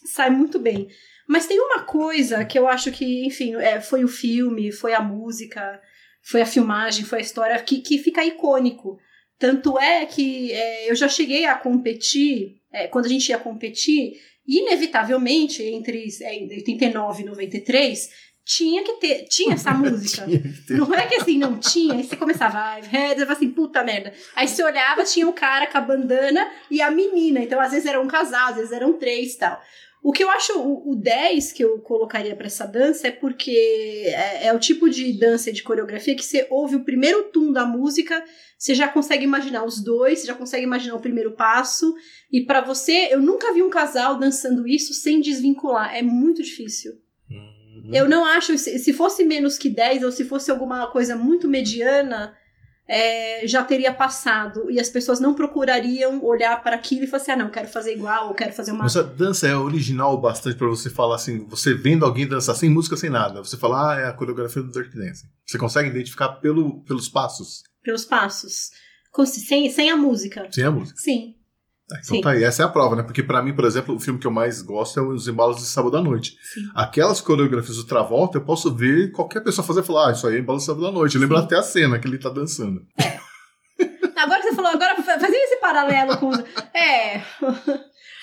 sai muito bem. Mas tem uma coisa que eu acho que, enfim, é, foi o filme, foi a música, foi a filmagem, foi a história que, que fica icônico. Tanto é que é, eu já cheguei a competir, é, quando a gente ia competir, inevitavelmente, entre é, 89 e 93, tinha que ter, tinha essa música. Tinha. Não é que assim, não tinha, aí você começava, ai, você falava assim, puta merda. Aí você olhava, tinha o cara com a bandana e a menina. Então, às vezes era um casal, às vezes eram três e tal. O que eu acho, o, o 10 que eu colocaria pra essa dança é porque é, é o tipo de dança de coreografia que você ouve o primeiro tum da música, você já consegue imaginar os dois, você já consegue imaginar o primeiro passo. E pra você, eu nunca vi um casal dançando isso sem desvincular. É muito difícil. Hum. Eu não acho, se se fosse menos que 10 ou se fosse alguma coisa muito mediana, é, já teria passado. E as pessoas não procurariam olhar para aquilo e falar assim: ah, não, quero fazer igual, ou quero fazer uma. Mas a dança é original bastante pra você falar assim, você vendo alguém dançar sem música, sem nada. Você fala, ah, é a coreografia do Dirty Dancing. Você consegue identificar pelo, pelos passos, pelos passos. Com- Sem, sem a música. sem a música. Sim. Ah, Então Sim. tá aí, essa é a prova, né? Porque pra mim, por exemplo, o filme que eu mais gosto é Os Embalos de Sábado à Noite. Sim. Aquelas coreografias do Travolta, eu posso ver qualquer pessoa fazer e falar, ah, isso aí é Embalos de Sábado à Noite. Eu lembro até a cena que ele tá dançando. Agora que você falou, agora fa- fazendo esse paralelo com. É.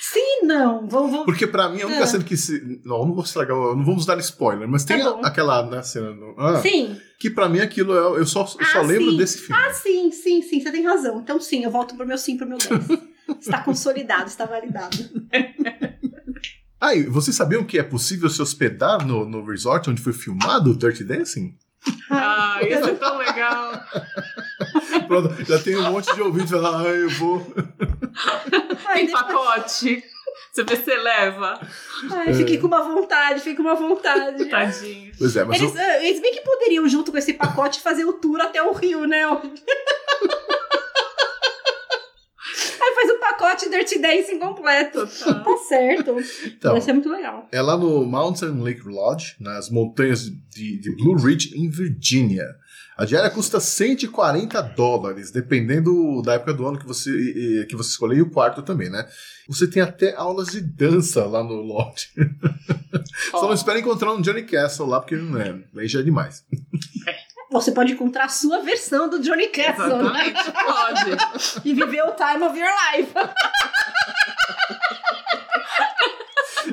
Sim, não. Vamos, vamos. Porque pra mim, a única Ah. cena que se... Não, não vou estragar, não vamos dar spoiler, mas tem Tá aquela né, cena no... ah, Sim. que pra mim aquilo é... Eu só, eu só Ah, lembro sim. desse filme. Ah, sim, sim, sim. Você tem razão. Então, sim, eu volto pro meu sim, pro meu 10. está consolidado, está validado. Ah, e vocês sabiam que é possível se hospedar no, no resort onde foi filmado o Dirty Dancing? Ah, isso é tão legal. Pronto, já tem um monte de ouvintes falando, ah, eu vou... Ai, Tem depois- pacote. Você vê se leva. Ai, fiquei com uma vontade, fiquei com uma vontade. Tadinho. Pois é, mas Eles, eu- ah, eles bem que poderiam, junto com esse pacote, fazer o tour até o Rio, né? Faz o pacote Dirty Dancing completo. Total. Tá certo. Então. Vai ser muito legal. é lá no Mountain Lake Lodge, nas montanhas de, de Blue Ridge, em Virgínia. A diária custa 140 dólares, dependendo da época do ano que você, que você escolher, e o quarto também, né? Você tem até aulas de dança lá no lodge. Só não espera encontrar um Johnny Castle lá, porque não é, aí já é demais. Você pode encontrar a sua versão do Johnny Castle, né? Exatamente, pode. E viver o time of your life.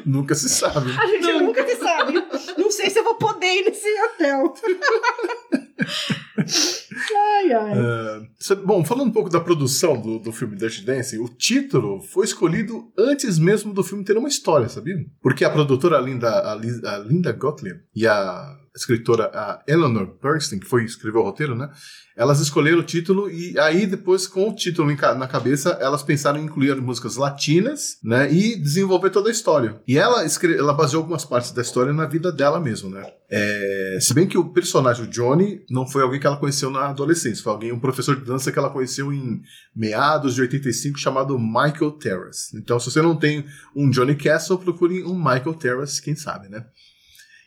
Nunca se sabe. A gente nunca se sabe. Não sei se eu vou poder ir nesse hotel. Ai, ai. Sabe- bom, falando um pouco da produção do, do filme Dirty Dancing, o título foi escolhido antes mesmo do filme ter uma história, sabia? Porque a produtora Linda, a Li- a Linda Gottlieb e a escritora a Eleanor Bernstein, que foi escreveu o roteiro, né? Elas escolheram o título e aí depois com o título na cabeça, elas pensaram em incluir as músicas latinas, né, e desenvolver toda a história. E ela escre- ela baseou algumas partes da história na vida dela mesmo, né? É, se bem que o personagem o Johnny não foi alguém que ela conheceu na adolescência, foi alguém um professor de dança que ela conheceu em meados de 85 chamado Michael Terrace. Então, se você não tem um Johnny Castle, procure um Michael Terrace, quem sabe, né?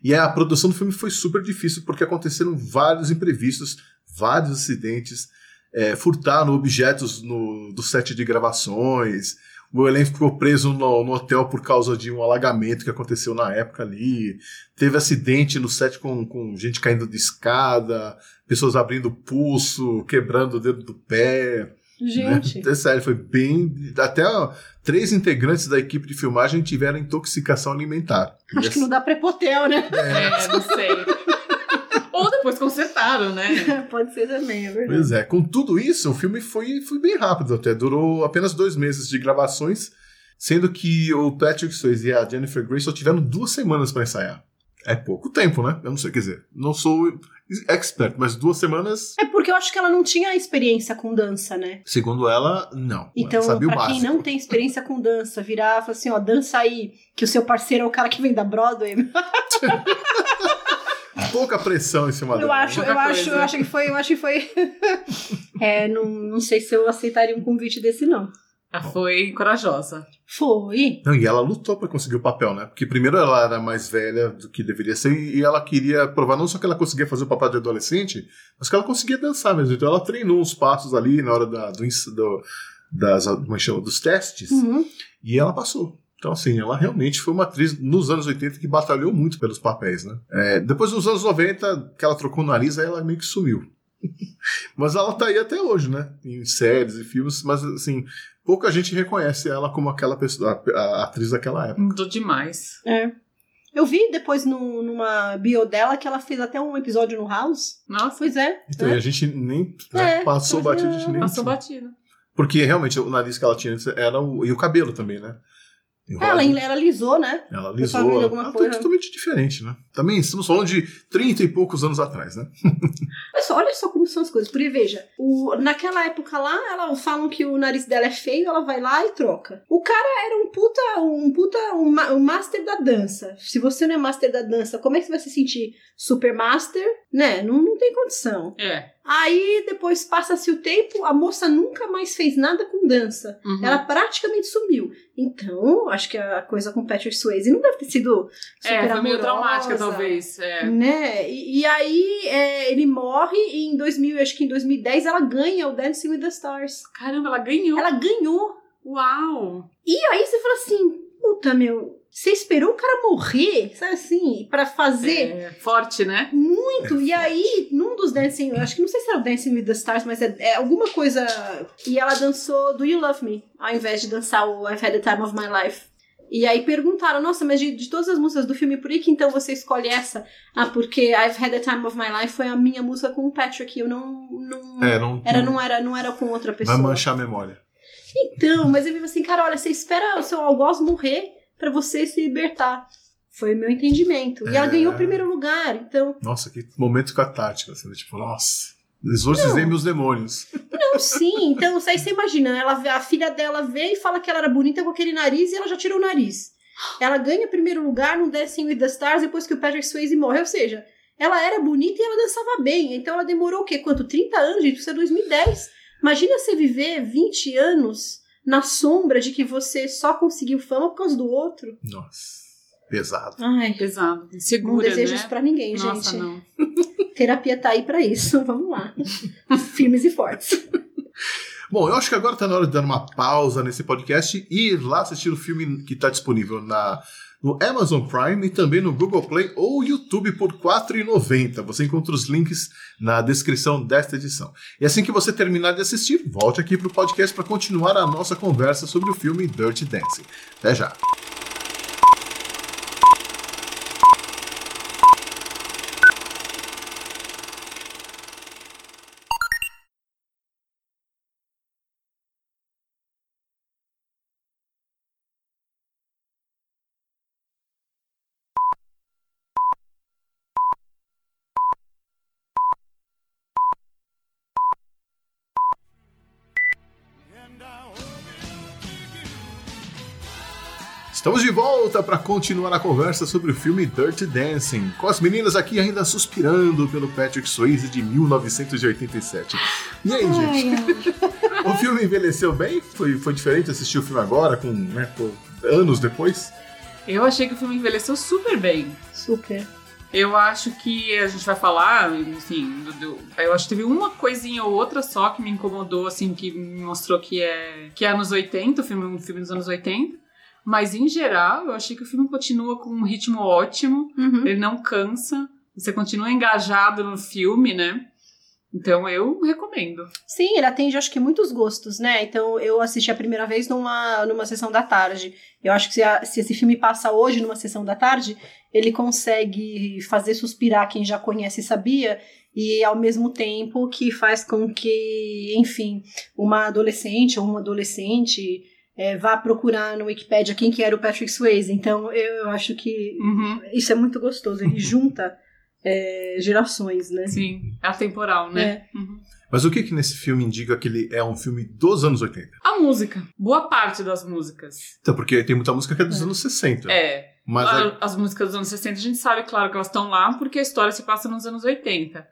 E a produção do filme foi super difícil porque aconteceram vários imprevistos, vários acidentes, é, furtaram objetos no, do set de gravações. O elenco ficou preso no, no hotel por causa de um alagamento que aconteceu na época ali. Teve acidente no set com, com gente caindo de escada, pessoas abrindo pulso, quebrando o dedo do pé. Gente. Né? É sério, foi bem. Até ó, três integrantes da equipe de filmagem tiveram intoxicação alimentar. Acho que não dá hotel, né? É, não sei. Ou depois consertaram, né? Pode ser também, é verdade. Pois é, com tudo isso, o filme foi, foi bem rápido até. Durou apenas dois meses de gravações, sendo que o Patrick Swayze e a Jennifer Grey só tiveram duas semanas para ensaiar. É pouco tempo, né? Eu não sei, quer dizer, não sou expert, mas duas semanas, É porque eu acho que ela não tinha experiência com dança, né? segundo ela, não. Então, ela sabia o pra quem não tem experiência com dança, virar e falar assim, ó, dança aí, que o seu parceiro é o cara que vem da Broadway. Pouca pressão em cima Eu dela. acho, eu acho, coisa. eu acho que foi, eu acho que foi. é, não, não sei se eu aceitaria um convite desse, não. Ela foi corajosa. Foi. Não, e ela lutou pra conseguir o papel, né? Porque primeiro ela era mais velha do que deveria ser e ela queria provar não só que ela conseguia fazer o papel de adolescente, mas que ela conseguia dançar mesmo. Então ela treinou uns passos ali na hora da, do, do- das, como é que chama? dos testes Uhum. e ela passou. Então, assim, ela realmente foi uma atriz nos anos 80 que batalhou muito pelos papéis, né? É, depois dos anos 90, que ela trocou o nariz, aí ela meio que sumiu. mas ela tá aí até hoje, né? Em séries e filmes, mas, assim, pouca gente reconhece ela como aquela pessoa, a, a atriz daquela época. Mudou demais. É. Eu vi depois no- numa bio dela que ela fez até um episódio no House. Nossa, Pois é. Então, né? e a gente nem né, É, passou batido, a é. gente nem passou batido. Porque realmente o nariz que ela tinha antes era o. E o cabelo também, né? Ela, Enroladinho. ela alisou, né? Ela alguma Ela tá coisa. totalmente diferente, né? Também estamos falando de 30 e poucos anos atrás, né? Olha só, olha só como são as coisas. Porque veja, o, naquela época lá, ela falam que o nariz dela é feio, ela vai lá e troca. O cara era um puta, um puta, um, ma- um master da dança. Se você não é master da dança, como é que você vai se sentir super master? Né? Não, não tem condição. É. Aí depois passa-se o tempo, a moça nunca mais fez nada com dança. Uhum. Ela praticamente sumiu. Então, acho que a coisa com Patrick Swayze não deve ter sido super É, foi meio amorosa, traumática, talvez. É. Né? E, e aí é, ele morre e em 2000, acho que em 2010 ela ganha o Dancing with the Stars. Caramba, ela ganhou. Ela ganhou. Uau! E aí você fala assim, puta meu, você esperou o cara morrer, sabe assim, pra fazer É, forte, né? muito. E aí, num dos Dancing, eu acho que não sei se era o Dancing with the Stars, mas é, é alguma coisa. E ela dançou Do You Love Me, ao invés de dançar o I've Had the Time of My Life. E aí perguntaram, nossa, mas de, de todas as músicas do filme, por que que então você escolhe essa? Ah, porque I've Had the Time of My Life foi a minha música com o Patrick, eu não. não É, não. era, não, era, não era com outra Vai pessoa. manchar a memória. Então, mas eu vivo assim, cara, olha, você espera o seu algoz morrer pra você se libertar. Foi o meu entendimento. E ela É. ganhou o primeiro lugar, então. Nossa, que momento catártico, assim, né? tipo, nossa, exorcizei meus demônios. Não, sim. Então, aí você imagina, ela, a filha dela vê e fala que ela era bonita com aquele nariz e ela já tirou o nariz. Ela ganha o primeiro lugar no Dancing with the Stars depois que o Patrick Swayze morre. Ou seja, ela era bonita e ela dançava bem. Então ela demorou o quê? Quanto? 30 anos, gente? Isso é 2010. Imagina você viver 20 anos na sombra de que você só conseguiu fama por causa do outro. Nossa, pesado. Ai, Pesado. não Segura, desejo né? isso pra ninguém, Nossa, gente. não. Terapia tá aí pra isso. Vamos lá. Firmes e fortes. Bom, eu acho que agora tá na hora de dar uma pausa nesse podcast e ir lá assistir o filme que tá disponível na, no Amazon Prime e também no Google Play ou YouTube por R$ 4,90. Você encontra os links na descrição desta edição. E assim que você terminar de assistir, volte aqui pro podcast para continuar a nossa conversa sobre o filme Dirty Dancing. Até já! Estamos de volta para continuar a conversa sobre o filme Dirty Dancing, com as meninas aqui ainda suspirando pelo Patrick Swayze de 1987. E aí, gente? o filme envelheceu bem? Foi, foi diferente assistir o filme agora, com né, anos depois? Eu achei que o filme envelheceu super bem. Super. Eu acho que a gente vai falar, enfim, do, do- eu acho que teve uma coisinha ou outra só que me incomodou, assim, que me mostrou que é, que é anos 80, o filme, um filme dos anos 80. Mas, em geral, eu achei que o filme continua com um ritmo ótimo, Uhum. ele não cansa, você continua engajado no filme, né? Então, eu recomendo. Sim, ele atende, acho que, muitos gostos, né? Então, eu assisti a primeira vez numa, numa sessão da tarde. Eu acho que se, a- se esse filme passa hoje numa sessão da tarde, ele consegue fazer suspirar quem já conhece e sabia, e ao mesmo tempo que faz com que, enfim, uma adolescente ou um adolescente eh, vá procurar no Wikipedia quem que era o Patrick Swayze. Então, eu acho que Uhum, isso é muito gostoso. Ele junta eh, gerações, né? sim, é atemporal, né? Uhum. Mas o que que nesse filme indica que ele é um filme dos anos 80? A música, boa parte das músicas. Então, porque tem muita música que é dos anos 60. É, Mas A- As músicas dos anos 60, a gente sabe, claro, que elas estão lá porque a história se passa nos anos 80.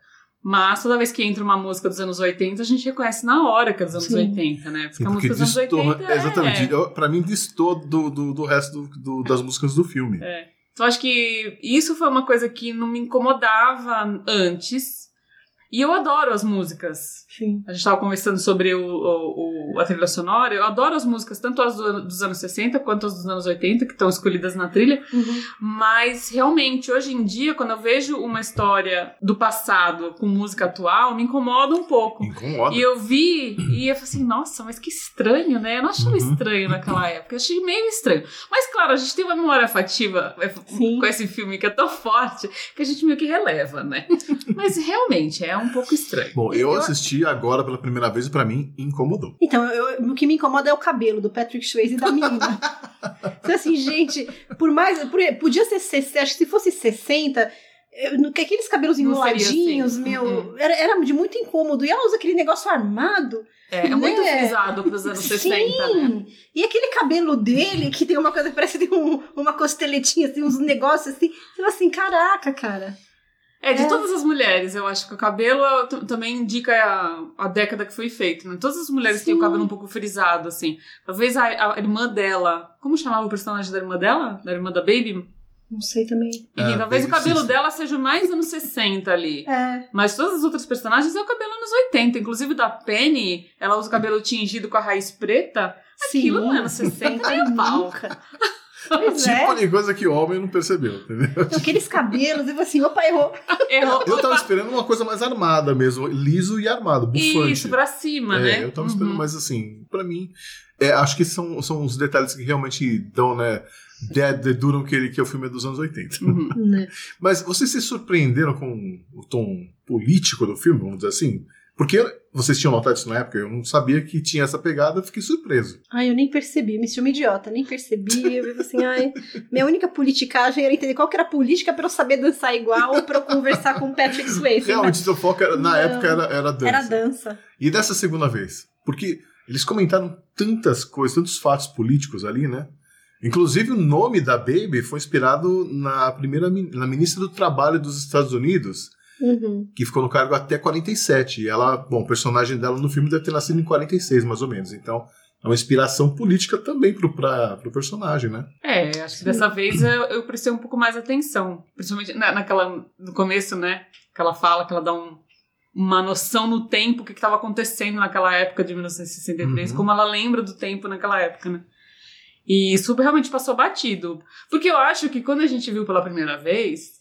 Mas toda vez que entra uma música dos anos 80, a gente reconhece na hora que é dos anos Sim. 80, né? Porque Sim, a música dos anos destoa- 80 é... Exatamente. Eu, pra mim, distou do, do, do resto do- do- das músicas do filme. Então acho que isso foi uma coisa que não me incomodava antes. E eu adoro as músicas. Sim. A gente estava conversando sobre o, o- o- a trilha sonora. Eu adoro as músicas, tanto as do- dos anos 60 quanto as dos anos 80, que estão escolhidas na trilha. Mas realmente, hoje em dia, quando eu vejo uma história do passado com música atual, me incomoda um pouco. Incomoda. E eu vi e eu falei assim, nossa, mas que estranho, né? Eu não achava Uhum. estranho naquela época, eu achei meio estranho. Mas claro, a gente tem uma memória afetiva é, Sim. com esse filme que é tão forte que a gente meio que releva, né? Mas realmente é um pouco estranho. Bom, eu Eu- assisti agora pela primeira vez e pra mim incomodou. Então, eu- o que me incomoda é o cabelo do Patrick Swayze e da menina. então, assim, gente, por mais. por- podia ser 60, acho que se fosse 60. eu- no- que Aqueles cabelos enroladinhos, assim. meu. Uhum. Era, era de muito incômodo. E ela usa aquele negócio armado. É, é muito Né? frisado pros anos 60, né? Sim. E aquele cabelo dele, que tem uma coisa, parece que tem um- uma costeletinha, assim, uns negócios assim. Você fala assim, caraca, cara. É, de É. todas as mulheres, eu acho que o cabelo é, também indica a, a década que foi feito, né? Todas as mulheres têm o Sim. cabelo um pouco frisado, assim. Talvez a, a irmã dela. Como chamava o personagem da irmã dela? Da irmã da Baby? Não sei também. Enfim, Ah, talvez o cabelo Sister. dela seja mais anos 60 ali. É. Mas todas as outras personagens é o cabelo anos 80. Inclusive da Penny, ela usa o cabelo tingido com a raiz preta. Aquilo não é anos 60 nem a pau. Nunca. Pois é. Tipo de coisa que o homem não percebeu, entendeu? Então, aqueles cabelos, eu falei assim, opa, errou. Errou. Eu tava esperando uma coisa mais armada mesmo, liso e armado, bufante. Isso, pra cima, é, né? eu tava esperando, Uhum. mas assim, pra mim, é, acho que são, são os detalhes que realmente dão, né, de- deduram que, ele, que o filme é dos anos 80. Uhum. Mas vocês se surpreenderam com o tom político do filme, vamos dizer assim? Porque vocês tinham notado isso na época, eu não sabia que tinha essa pegada, eu fiquei surpreso. Ai, eu nem percebi, me senti uma idiota, nem percebi. Eu falei assim, ai, minha única politicagem era entender qual que era a política pra eu saber dançar igual ou pra eu conversar com o Patrick Swayze. Realmente, seu foco era- na Não. época era, era dança. Era dança. E dessa segunda vez? Porque eles comentaram tantas coisas, tantos fatos políticos ali, né? Inclusive o nome da Baby foi inspirado na primeira na ministra do Trabalho dos Estados Unidos, Uhum. que ficou no cargo até 47. E ela, bom, o personagem dela no filme deve ter nascido em 46, mais ou menos. Então, é uma inspiração política também pro, pra, pro personagem, né? É, acho que dessa vez eu, eu prestei um pouco mais atenção. Principalmente na, naquela. No começo, né? Que ela fala que ela dá um- uma noção no tempo, o que estava acontecendo naquela época de 1963, Uhum. como ela lembra do tempo naquela época, né? E isso realmente passou batido. Porque eu acho que quando a gente viu pela primeira vez,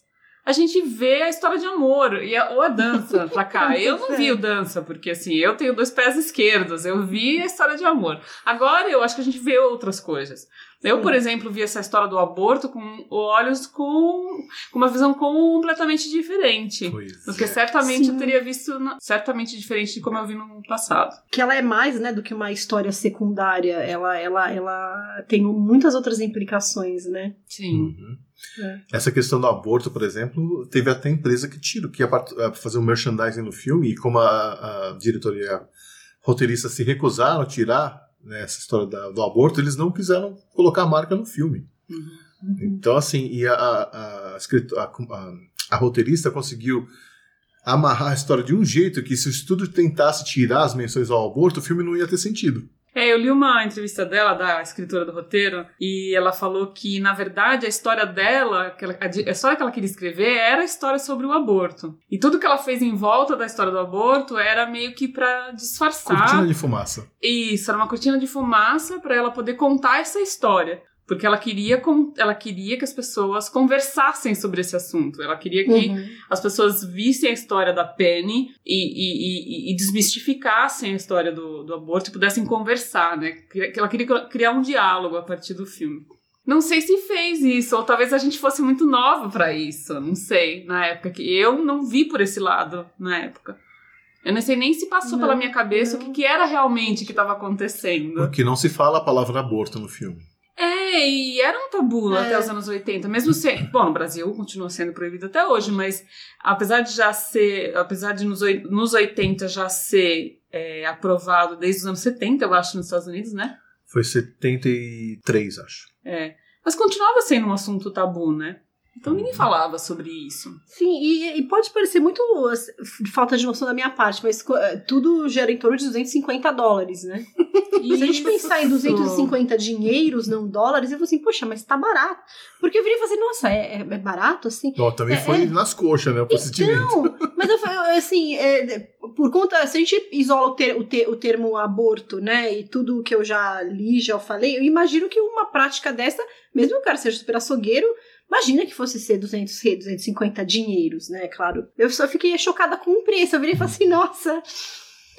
a gente vê a história de amor e a, ou a dança pra cá. Eu não vi o dança, porque assim, eu tenho dois pés esquerdos, eu vi a história de amor. Agora eu acho que a gente vê outras coisas. Eu, por exemplo, vi essa história do aborto com olhos com, com uma visão completamente diferente. Pois Porque é. certamente Sim. eu teria visto na- certamente diferente de como eu vi no passado. Que ela é mais, né, do que uma história secundária. Ela, ela, ela tem muitas outras implicações, né? Sim. Uhum. É. Essa questão do aborto, por exemplo, teve até empresa que tirou, que ia fazer um merchandising no filme, e como a, a diretora e a roteirista se recusaram a tirar né, essa história da- do aborto, eles não quiseram colocar a marca no filme. Então, assim, e a, a- a- a roteirista conseguiu amarrar a história de um jeito que se o estúdio tentasse tirar as menções ao aborto, o filme não ia ter sentido. É, eu li uma entrevista dela, da escritora do roteiro, e ela falou que, na verdade, a história dela, a, história que ela queria escrever era a história sobre o aborto. E tudo que ela fez em volta da história do aborto era meio que pra disfarçar. Cortina de fumaça. Isso, era uma cortina de fumaça para ela poder contar essa história. Porque ela queria, ela queria que as pessoas conversassem sobre esse assunto. Ela queria que Uhum. as pessoas vissem a história da Penny e, e- e- e desmistificassem a história do, do aborto e pudessem conversar, né? Que ela queria criar um diálogo a partir do filme. Não sei se fez isso, ou talvez a gente fosse muito nova para isso, não sei, na época que eu não vi por esse lado na época. Eu não sei nem se passou Não, pela minha cabeça o não. que, que era realmente que estava acontecendo. Porque não se fala a palavra aborto no filme. É, e era um tabu É. até os anos 80, mesmo sendo. Bom, no Brasil continua sendo proibido até hoje, mas apesar de já ser. Apesar de nos, nos 80 já ser é, aprovado desde os anos 70, eu acho, nos Estados Unidos, né? Foi 73, acho. É. Mas continuava sendo um assunto tabu, né? Então ninguém falava sobre isso. Sim, e, e pode parecer muito assim, falta de noção da minha parte, mas eh, tudo gera em torno de 250 dólares, né? Se a gente pensar em 250 dinheiros, não dólares, eu vou assim, poxa, mas tá barato. Porque eu virei e falei assim, nossa, é, é- é barato assim? Ó, também É, foi é. nas coxas, né? O. Não, mas eu, assim, é, por conta, se a gente isola o, ter- o te- o termo aborto, né, e tudo que eu já li, já falei, eu imagino que uma prática dessa, mesmo que o cara seja super açougueiro, imagina que fosse ser 200, re- 250 dinheiros, né, claro. Eu só fiquei chocada com o preço, eu virei e falei assim, nossa,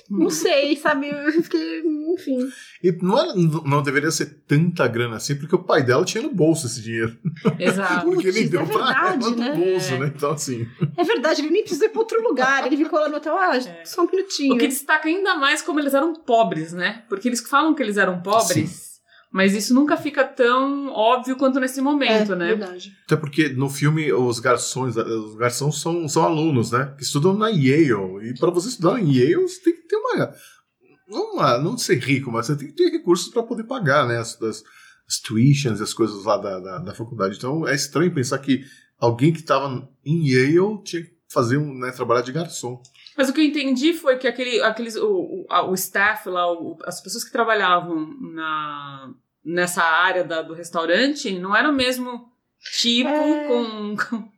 não sei, sabe, eu fiquei, enfim. E não, era- não deveria ser tanta grana assim, porque o pai dela tinha no bolso esse dinheiro. Exato. Porque ele Putz, deu é pra verdade, ela do né? bolso, É. né? Então, assim. É verdade, ele nem precisou ir pra outro lugar, ele ficou lá no hotel, ah, É. só um minutinho. O que destaca ainda mais como eles eram pobres, né? Porque eles falam que eles eram pobres, mas isso nunca fica tão óbvio quanto nesse momento, é, né? verdade. Até porque no filme os garçons, os garçons são, são alunos, né? Que estudam na Yale. E para você estudar em Yale, você tem que ter uma. uma não ser rico, mas você tem que ter recursos para poder pagar, né? As, as, as tuitions e as coisas lá da, da, da faculdade. Então é estranho pensar que alguém que estava em Yale tinha que fazer um, né, trabalhar de garçom. Mas o que eu entendi foi que aquele, aqueles, o, o, o staff lá, o- as pessoas que trabalhavam na, nessa área da- do restaurante não eram o mesmo tipo, É. com, com,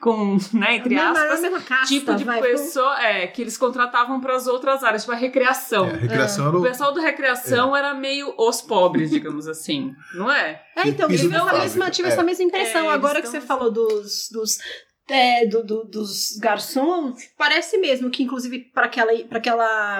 com, né, entre aspas, mesma casta, tipo de vai, pessoa é, que eles contratavam para as outras áreas, tipo a recreação. É, a recreação era O o. pessoal do recreação era meio os pobres, digamos assim, não é? É, então, fábrica, mesma, tive é. essa mesma impressão. É, eles Agora que você falou dos. dos é, do- do- dos garçons, parece mesmo que, inclusive, para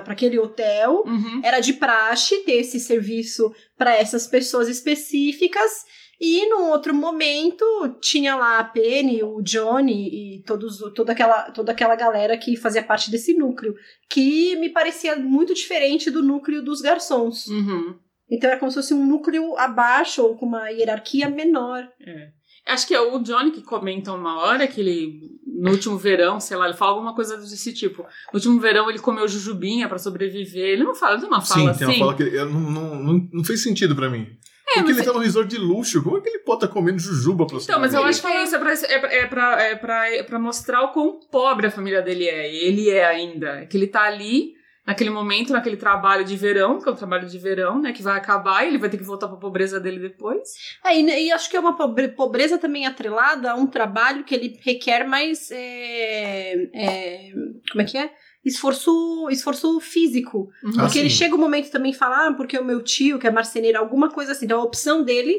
aquele hotel, Uhum. era de praxe ter esse serviço para essas pessoas específicas. E num outro momento tinha lá a Penny, o Johnny e todos, toda, aquela, toda aquela galera que fazia parte desse núcleo, que me parecia muito diferente do núcleo dos garçons. Uhum. Então era como se fosse um núcleo abaixo ou com uma hierarquia menor. É. Acho que é o Johnny que comenta uma hora que ele, no último verão, sei lá, ele fala alguma coisa desse tipo. No último verão ele comeu jujubinha pra sobreviver. Ele não fala, ele tem uma fala Sim, assim. tem uma fala que eu não, não, não, não fez sentido pra mim. Porque mas ele é- tá num resort de luxo. Como é que ele pode estar comendo jujuba pra Então, mas eu acho que é isso, é pra, é, pra, é, pra, é, pra, é pra mostrar o quão pobre a família dele é. E ele é ainda. Que ele tá ali, naquele momento, naquele trabalho de verão, que é o trabalho de verão, né? Que vai acabar e ele vai ter que voltar pra pobreza dele depois. É, e, e acho que é uma pobre- pobreza também atrelada a um trabalho que ele requer mais. é, é, como é que é? Esforço, esforço físico. Uhum. Ah, Porque ele sim. chega um momento também e fala, ah, porque o meu tio, que é marceneiro, alguma coisa assim. Então a opção dele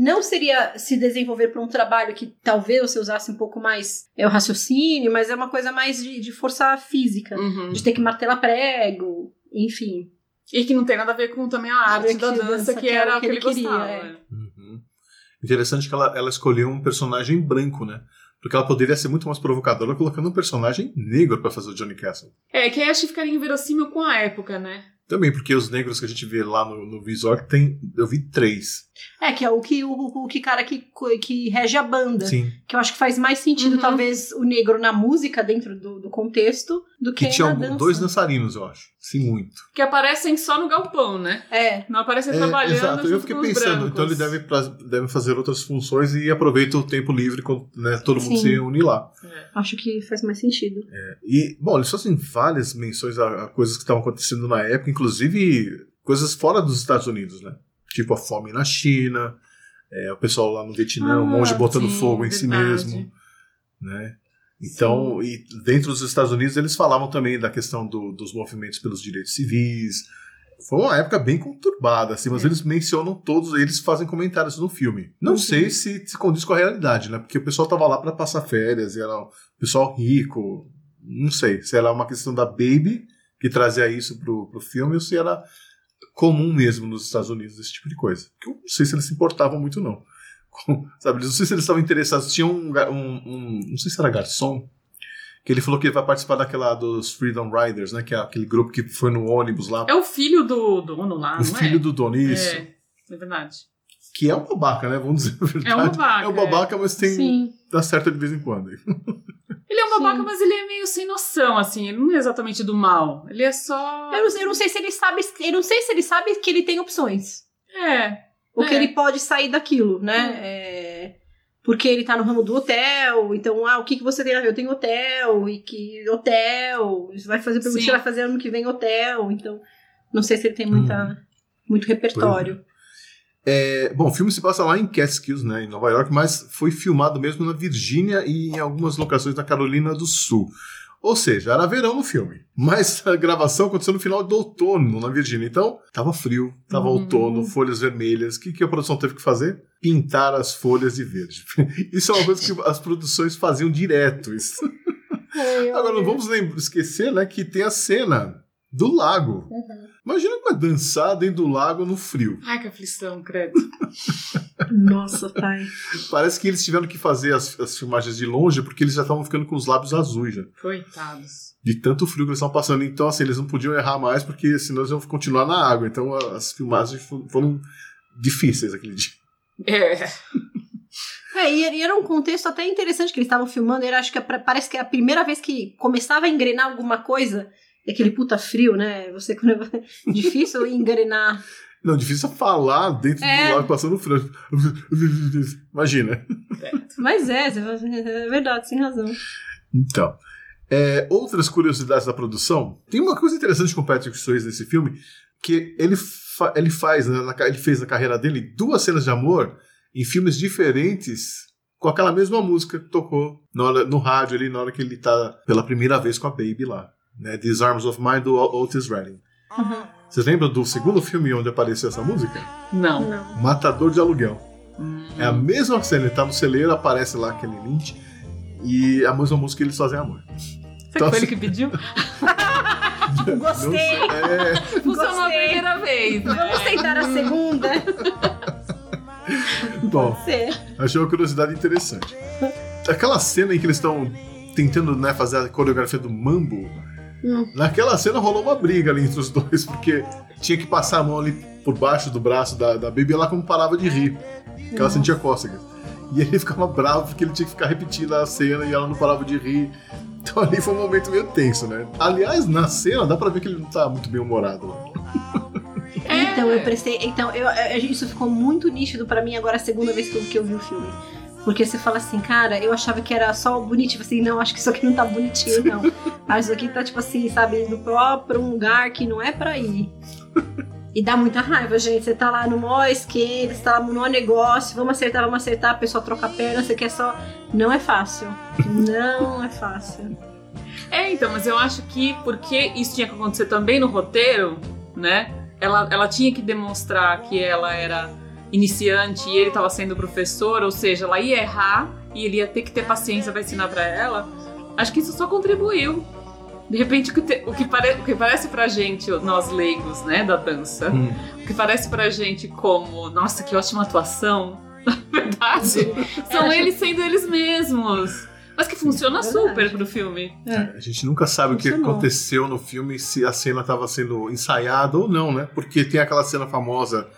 não seria se desenvolver para um trabalho que talvez você usasse um pouco mais é, o raciocínio, mas é uma coisa mais de, de força física. Uhum. De ter que martelar prego, enfim. E que não tem nada a ver com também a arte Que da dança, dança, que, que era o que ele, queria, gostava. é. né? Uhum. Interessante que ela, ela escolheu um personagem branco, né? Porque ela poderia ser muito mais provocadora colocando um personagem negro pra fazer o Johnny Castle. É, que aí acho que ficaria inverossímil com a época, né? Também, porque os negros que a gente vê lá no, no resort tem. Eu vi três. É, que é o que o, o que cara que, que rege a banda. Sim. Que eu acho que faz mais sentido, Uhum. talvez, o negro na música, dentro do, do contexto, do que, Que tinha na dança. dois dançarinos, eu acho. Sim, muito. Que aparecem só no galpão, né? É. Não aparecem É, trabalhando exato, eu fiquei pensando, brancos. então ele deve, deve fazer outras funções e aproveita o tempo livre quando né, todo mundo Sim. se une lá. É. Acho que faz mais sentido. E, bom, eles fazem várias menções a, a coisas que estavam acontecendo na época, inclusive coisas fora dos Estados Unidos, né? Tipo a fome na China, é, o pessoal lá no Vietnã, o Ah, monge botando sim, fogo em si verdade. mesmo, né? Então, e dentro dos Estados Unidos eles falavam também da questão do- dos movimentos pelos direitos civis. Foi uma época bem conturbada, assim, mas É. eles mencionam todos, eles fazem comentários no filme. Não Uhum. sei se, se condiz com a realidade, né? Porque o pessoal tava lá para passar férias, e era um pessoal rico. Não sei se era uma questão da Baby que trazia isso pro, pro filme ou se era comum mesmo nos Estados Unidos esse tipo de coisa. Que eu não sei se eles se importavam muito, não. Sabe, não sei se eles estavam interessados. Tinha um, um, um- Não sei se era garçom. Que ele falou que ele vai participar daquela dos Freedom Riders, né? Que é aquele grupo que foi no ônibus lá. É o filho do dono lá, o não filho é? do dono, isso. É, é verdade. Que é um babaca, né? Vamos dizer a verdade. É um babaca. É um babaca, mas tem. Sim. dá certo de vez em quando. Ele é um babaca, Sim. mas ele é meio sem noção, assim. Ele não é exatamente do mal. Ele é só. Eu não, eu não sei se ele sabe. Eu não sei se ele sabe que ele tem opções. É. Ou que É. ele pode sair daquilo, né? É, porque ele tá no ramo do hotel, então, ah, o que, que você tem a ver? Eu tenho hotel, e que hotel, você vai fazer pergunta, vai fazer ano que vem hotel, então, não sei se ele tem muita, muito repertório. É, bom, o filme se passa lá em Catskills, né, em Nova York, mas foi filmado mesmo na Virgínia e em algumas locações na Carolina do Sul. Ou seja, era verão no filme. Mas a gravação aconteceu no final do outono na Virgínia. Então, tava frio, tava Uhum. outono, folhas vermelhas. O que, que a produção teve que fazer? Pintar as folhas de verde. Isso é uma coisa que as produções faziam direto. Isso. Agora, não vamos esquecer né, que tem a cena do lago. Imagina como é dançar dentro do lago no frio. Ai, que aflição, credo. Nossa, pai. Parece que eles tiveram que fazer as, as filmagens de longe porque eles já estavam ficando com os lábios azuis já. Coitados. De tanto frio que eles estavam passando. Então, assim, eles não podiam errar mais porque senão eles iam continuar na água. Então, as filmagens fo- foram difíceis aquele dia. É. É, e era um contexto até interessante que eles estavam filmando. Era, acho que é parece que é a primeira vez que começava a engrenar alguma coisa. E aquele puta frio, né? Você quando difícil engrenar. Não, difícil é falar dentro É. do lago passando frio. Imagina. Mas é, é verdade, sem razão. Então, é, outras curiosidades da produção. Tem uma coisa interessante com o Patrick Swayze nesse filme, que ele, fa- ele faz, né, na ele fez na carreira dele duas cenas de amor em filmes diferentes com aquela mesma música que tocou hora- no rádio ali na hora que ele tá pela primeira vez com a Baby lá. Né, These Arms of Mine do Otis Redding. Vocês lembram do segundo filme onde apareceu essa música? Não. Não. Matador de Aluguel. Hum. É a mesma cena, ele tá no celeiro, aparece lá aquele Lynch e a mesma música eles fazem amor. Será Então, que foi ele assim- que pediu? Gostei! sei, é, Funcionou a Gostei. primeira vez. né? Vamos tentar a segunda? bom, achei uma curiosidade interessante. Aquela cena em que eles estão tentando né, fazer a coreografia do mambo, Hum. naquela cena rolou uma briga ali entre os dois, porque tinha que passar a mão ali por baixo do braço da, da Baby e ela como parava de rir, porque ela sentia cócegas. E ele ficava bravo porque ele tinha que ficar repetindo a cena e ela não parava de rir. Então ali foi um momento meio tenso, né? Aliás, na cena dá pra ver que ele não tá muito bem humorado. lá. Então, eu prestei. Então, eu, eu- isso ficou muito nítido pra mim agora, a segunda vez que eu, que eu vi o filme. Porque você fala assim, cara, eu achava que era só bonito. Tipo assim, não, acho que isso aqui não tá bonitinho, não. Acho isso aqui tá, tipo assim, sabe, pra um lugar que não é pra ir. E dá muita raiva, gente. Você tá lá no maior esquenta, você tá lá no maior negócio, vamos acertar, vamos acertar, a pessoa troca a perna, você quer só. Não é fácil. Não é fácil. É, então, mas eu acho que porque isso tinha que acontecer também no roteiro, né? Ela, ela tinha que demonstrar que ela era iniciante e ele estava sendo professor, ou seja, ela ia errar e ele ia ter que ter paciência para ensinar para ela. Acho que isso só contribuiu. De repente, o que, te- o que, pare- o que parece pra gente, nós leigos, né, da dança, Hum. o que parece pra gente como, nossa, que ótima atuação, na verdade, são Era- eles sendo eles mesmos. Mas que funciona Verdade. super pro filme. A gente nunca sabe o que Funcionou. aconteceu no filme, se a cena estava sendo ensaiada ou não, né? Porque tem aquela cena famosa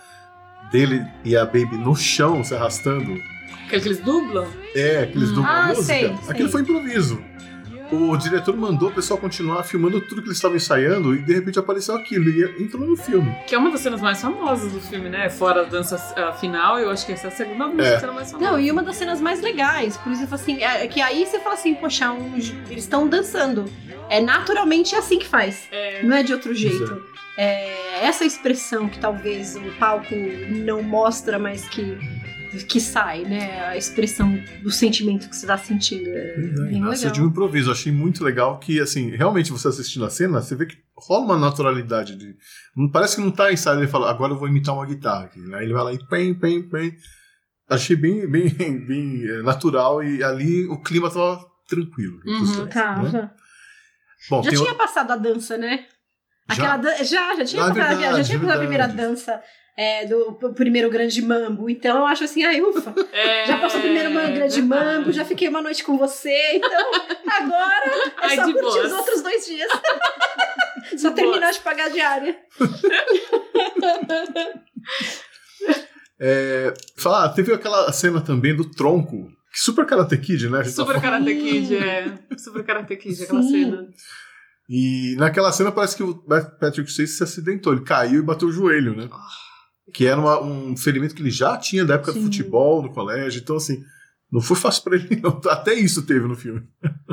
dele e a Baby no chão se arrastando. Aquele que eles dublam? É, aqueles Hum. dublam a Ah, música. sei, Aquilo sei. foi improviso. O diretor mandou o pessoal continuar filmando tudo que eles estavam ensaiando e de repente apareceu aquilo e entrou no filme. Que é uma das cenas mais famosas do filme, né? Fora a dança final, eu acho que essa é a segunda música É. cena mais famosa. Não, e uma das cenas mais legais, por isso eu falo assim, é que aí você fala assim, poxa, um- eles estão dançando. É naturalmente assim que faz, É, não é de outro jeito. É essa expressão que talvez o palco não mostra, mas que, que sai, né? A expressão do sentimento que você tá sentindo. É bem Nasceu legal. de um improviso. Eu achei muito legal que, assim, realmente você assistindo a cena, você vê que rola uma naturalidade. De... Parece que não tá ensaiado, ele fala, agora eu vou imitar uma guitarra aqui. Aí ele vai lá e pem, pem, pem. Achei bem, bem, bem eh, natural e ali o clima tava tranquilo. Uhum, Tava. né? Bom, Já tinha o- passado a dança, né? Já? Aquela dan- já, já tinha Ah, passado, já verdade, tinha a primeira verdade. dança é, do primeiro grande mambo. Então eu acho assim, ai, ufa. é... Já passou o primeiro grande mambo, já fiquei uma noite com você, então agora é Ai, só curtir boas. os outros dois dias. só De terminar boas. de pagar a diária. É, falar, teve aquela cena também do tronco. Que super Karate Kid, né? Tá Super falando. Karate Kid, é. Super Karate Kid, aquela Sim. cena. E naquela cena parece que o Patrick Swayze se acidentou. Ele caiu e bateu o joelho, né? Que era uma- um ferimento que ele já tinha da época do Sim. futebol no colégio. Então, assim, Não foi fácil pra ele, não. Até isso teve no filme.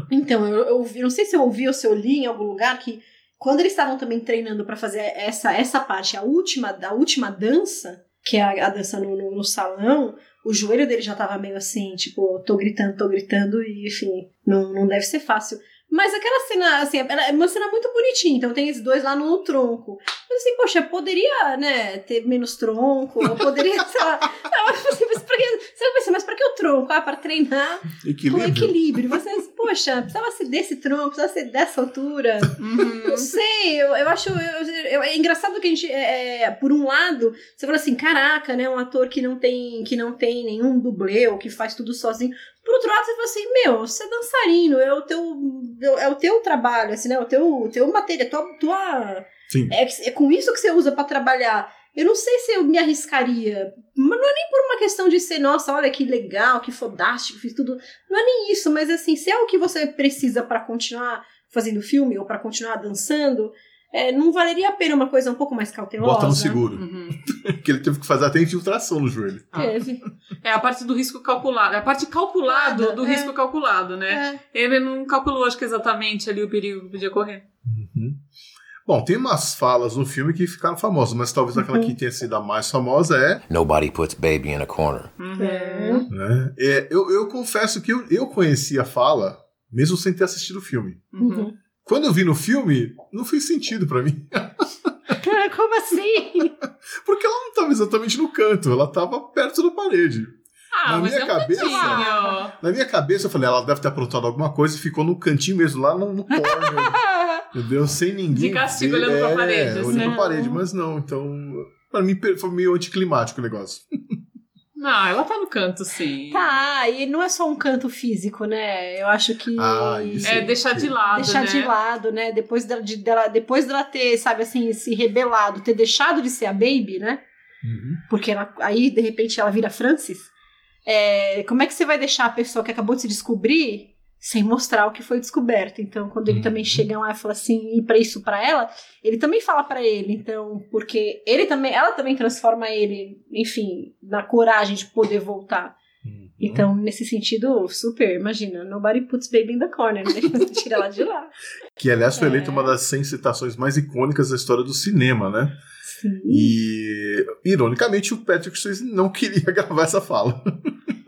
Então, eu, eu ouvi, não sei se eu ouvi ou se eu li em algum lugar que quando eles estavam também treinando pra fazer essa, essa parte, a última, a última dança, que é a, a dança no, no, no salão, o joelho dele já tava meio assim, tipo, tô gritando, tô gritando, e enfim, não, não deve ser fácil. Mas aquela cena, assim, ela é uma cena muito bonitinha, então tem esses dois lá no tronco. Mas assim, poxa, poderia, né, ter menos tronco, ou poderia, sei lá. Não, mas, assim, mas pra que, você vai pensar, mas pra que o tronco? Ah, pra treinar com Equilíbrio. equilíbrio. Você, poxa, precisava ser desse tronco, precisava ser dessa altura. Uhum. Não sei, eu, eu acho. Eu, eu- é engraçado que a gente. É, é, por um lado, você fala assim: caraca, né? Um ator que não tem, que não tem nenhum dublê ou que faz tudo sozinho. Por outro lado, você fala assim: meu, você é dançarino, é o teu, é o teu trabalho, assim, né? O teu, teu material, tua. tua Sim. é, é com isso que você usa pra trabalhar. Eu não sei se eu me arriscaria. Mas não é nem por uma questão de ser, nossa, olha que legal, que fodástico, fiz tudo. Não é nem isso, mas assim, se é o que você precisa pra continuar fazendo filme ou pra continuar dançando, é, não valeria a pena uma coisa um pouco mais cautelosa. Bota no seguro. Uhum. que ele teve que fazer até infiltração no joelho. Teve. É a parte do risco calculado. É a parte calculado Nada, do é. risco calculado, né? É. Ele não calculou, acho que exatamente ali o perigo que podia correr. Uhum. Bom, tem umas falas no filme que ficaram famosas, mas talvez aquela Uhum. que tenha sido a mais famosa é. Nobody puts baby in a corner. Uhum. É. né, é, eu, eu confesso que eu, eu conheci a fala, mesmo sem ter assistido o filme. Uhum. Quando eu vi no filme, não fez sentido pra mim. Como assim? Porque ela não tava exatamente no canto, ela tava perto da parede. Ah, Na minha é um cabeça- cantinho. Na minha cabeça, eu falei, ela deve ter aprontado alguma coisa e ficou no cantinho mesmo, lá no, no corner. Entendeu? Sem ninguém. De castigo, ver. olhando pra É, parede, Olhando pra parede, mas não. Então, pra mim foi meio anticlimático o negócio. Não, ela tá no canto, sim. Tá, e não é só um canto físico, né? Eu acho que. Ah, isso. É deixar de lado, deixar né? de lado, né? Depois dela, de- dela, depois dela ter, sabe assim, se rebelado, ter deixado de ser a Baby, né? Uhum. Porque ela, aí, de repente, ela vira Francis. É, como é que você vai deixar a pessoa que acabou de se descobrir sem mostrar o que foi descoberto? Então, quando ele Uhum. também chega lá e fala assim, e para isso pra ela, ele também fala pra ele. Então, porque ele também, ela também transforma ele, enfim, na coragem de poder voltar. Uhum. Então, nesse sentido, super, imagina, nobody puts baby in the corner, né? Você tira ela de lá. Que, aliás, foi É. eleita uma das 100 citações mais icônicas da história do cinema, né? Sim. E, ironicamente, o Patrick Swayze não queria gravar essa fala.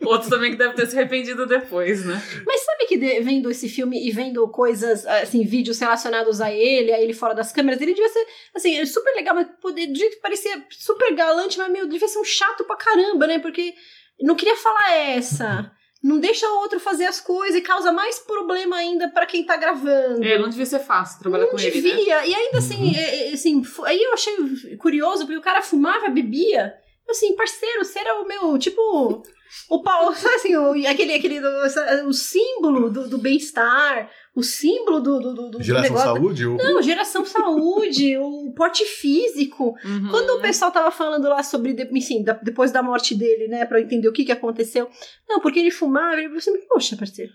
Outro também que deve ter se arrependido depois, né? Mas sabe que de- vendo esse filme e vendo coisas, assim, vídeos relacionados a ele, a ele fora das câmeras, ele devia ser, assim, é super legal, mas poder, do jeito que parecia super galante, mas, meu, devia ser um chato pra caramba, né? Porque não queria falar essa. Não deixa o outro fazer as coisas e causa mais problema ainda pra quem tá gravando. É, não devia ser fácil trabalhar Não com ele, né? devia. E ainda assim, é, é, assim, aí eu achei curioso, porque o cara fumava, bebia. Assim, parceiro, você era o meu, tipo, o Paulo, sabe assim, o, aquele, aquele, o símbolo do, do bem-estar, o símbolo do, do, do, do Geração negócio. Saúde? o- Não, geração saúde, o porte físico. Uhum. Quando o pessoal tava falando lá sobre, enfim, da- depois da morte dele, né, pra eu entender o que que aconteceu. Não, porque ele fumava, ele falou assim, poxa, parceiro,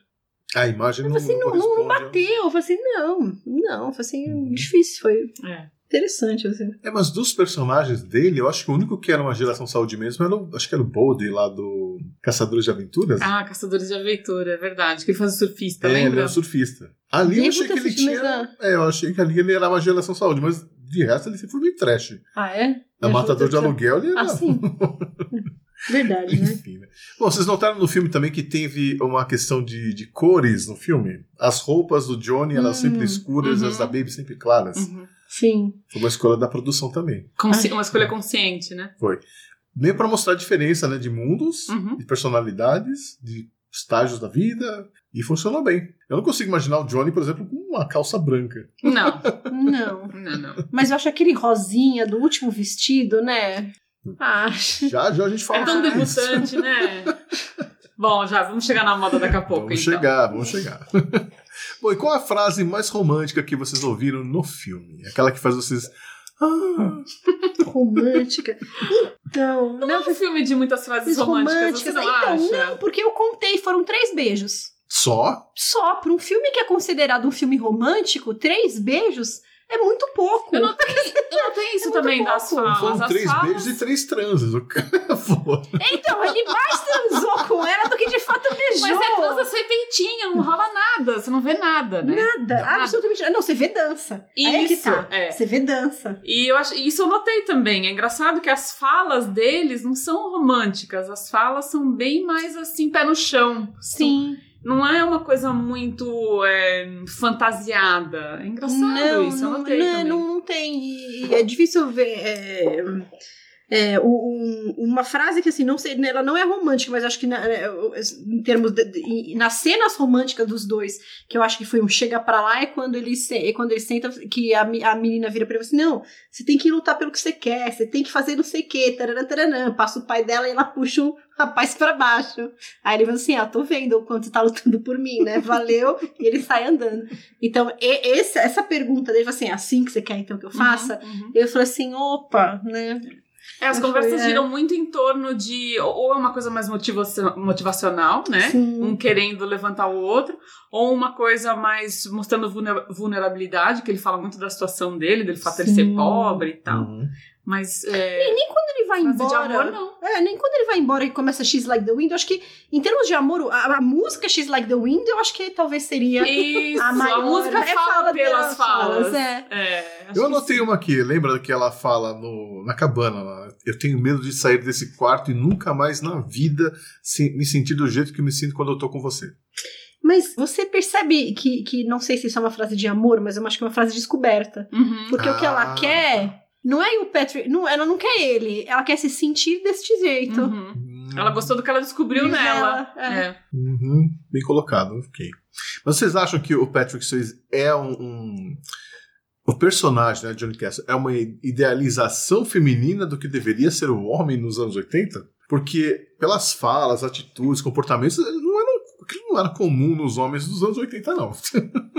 A imagem não, assim, não, não, não ao- bateu. Eu falei assim, não, não. Eu falei assim, difícil, foi É. interessante, assim. É, mas dos personagens dele, eu acho que o único que era uma geração saúde mesmo era o, acho que era o Boldy lá do Caçadores de Aventuras. Ah, Caçadores de Aventura, é verdade. Que ele faz o surfista, é, ele lembra? era surfista. Ali eu Nem achei que ele tinha. mas, É, eu achei que ali ele era uma geração saúde, mas de resto ele sempre foi meio trash. Ah, é? A Me Matador de Aluguel, ele era. Ah, sim. Verdade, né? Enfim, né? Bom, vocês notaram no filme também que teve uma questão de, de cores no filme? As roupas do Johnny eram Hum, sempre escuras, uhum. as da Baby sempre claras. Uhum. Sim. Foi uma escolha da produção também. Consci- Uma escolha consciente, né? Meio para mostrar a diferença né, de mundos, Uhum. de personalidades, de estágios da vida. E funcionou bem. Eu não consigo imaginar o Johnny, por exemplo, com uma calça branca. Não, Não. não, não. Mas eu acho aquele rosinha do último vestido, né? Ah, Já já a gente fala É tão isso. debutante, né? Bom, já, vamos chegar na moda daqui a pouco, Vamos então. chegar, vamos chegar. Bom, e qual a frase mais romântica que vocês ouviram no filme? Aquela que faz vocês. Ah, romântica. Então, Não é um filme de muitas frases Mas românticas, você não então, acha? não, porque eu contei, foram três beijos. só? Só, para um filme que é considerado um filme romântico, três beijos é muito pouco. Eu notei, eu notei isso É também das pouco. falas. Foram três falas- beijos e três transes. O cara falou. Então, ele mais transou com ela do que de fato beijou. Mas é transa serpentinha, não rola nada, você não vê nada, né? Nada, absolutamente nada. Não, você vê dança. Aí é que Isso, tá. é. Você vê dança. E eu acho, isso eu notei também. É engraçado que as falas deles não são românticas, as falas são bem mais assim, pé no chão. Sim. Não é uma coisa muito é, fantasiada. É engraçado isso, eu não, notei não, também. não, não tem. E é difícil ver. é, é, um- uma frase que assim, não sei, ela não é romântica, mas acho que na- é, em termos de, de- nas cenas românticas dos dois, que eu acho que foi um chega pra lá, é quando ele, se, é quando ele senta, que a, a menina vira pra ele e fala assim: não, você tem que lutar pelo que você quer, você tem que fazer não sei o que, taranã, taranã. Passa o pai dela e ela puxa o rapaz pra baixo. Aí ele fala assim: ah, tô vendo o quanto você tá lutando por mim, né? Valeu. e ele sai andando. Então, e- esse- essa pergunta dele, assim, é assim que você quer então que eu faça? Uhum, uhum. Eu falei assim, opa, né? É, as Foi, conversas é. giram muito em torno de. Ou é uma coisa mais motivaci- motivacional, né? Sim. Um querendo levantar o outro, ou uma coisa mais mostrando vulner- vulnerabilidade, que ele fala muito da situação dele, dele fato de ele ser Sim. pobre e tal. Uhum. Mas. É, E nem quando ele vai de embora. amor, não. É, nem quando ele vai embora e começa X Like the Wind, eu acho que, em termos de amor, a, a música X Like the Wind, eu acho que talvez seria Isso, a a, maior. música É, fala fala pelas falas. falas, é. É, Eu anotei uma aqui, lembra que ela fala no, na cabana lá? Eu tenho medo de sair desse quarto e nunca mais na vida se- me sentir do jeito que me sinto quando eu tô com você. Mas você percebe que, que, não sei se isso é uma frase de amor, mas eu acho que é uma frase de descoberta. Uhum. Porque o que ela Ah. quer não é o Patrick, não, ela não quer ele, ela quer se sentir deste jeito. Uhum. Ela gostou do que ela descobriu Diz nela. ela, é. É. Uhum, bem colocado, ok. Mas vocês acham que o Patrick Swayze é um, um- o personagem, né, Johnny Castle, é uma idealização feminina do que deveria ser o homem nos anos 80? Porque pelas falas, atitudes, comportamentos, não era, aquilo não era comum nos homens dos anos 80, não.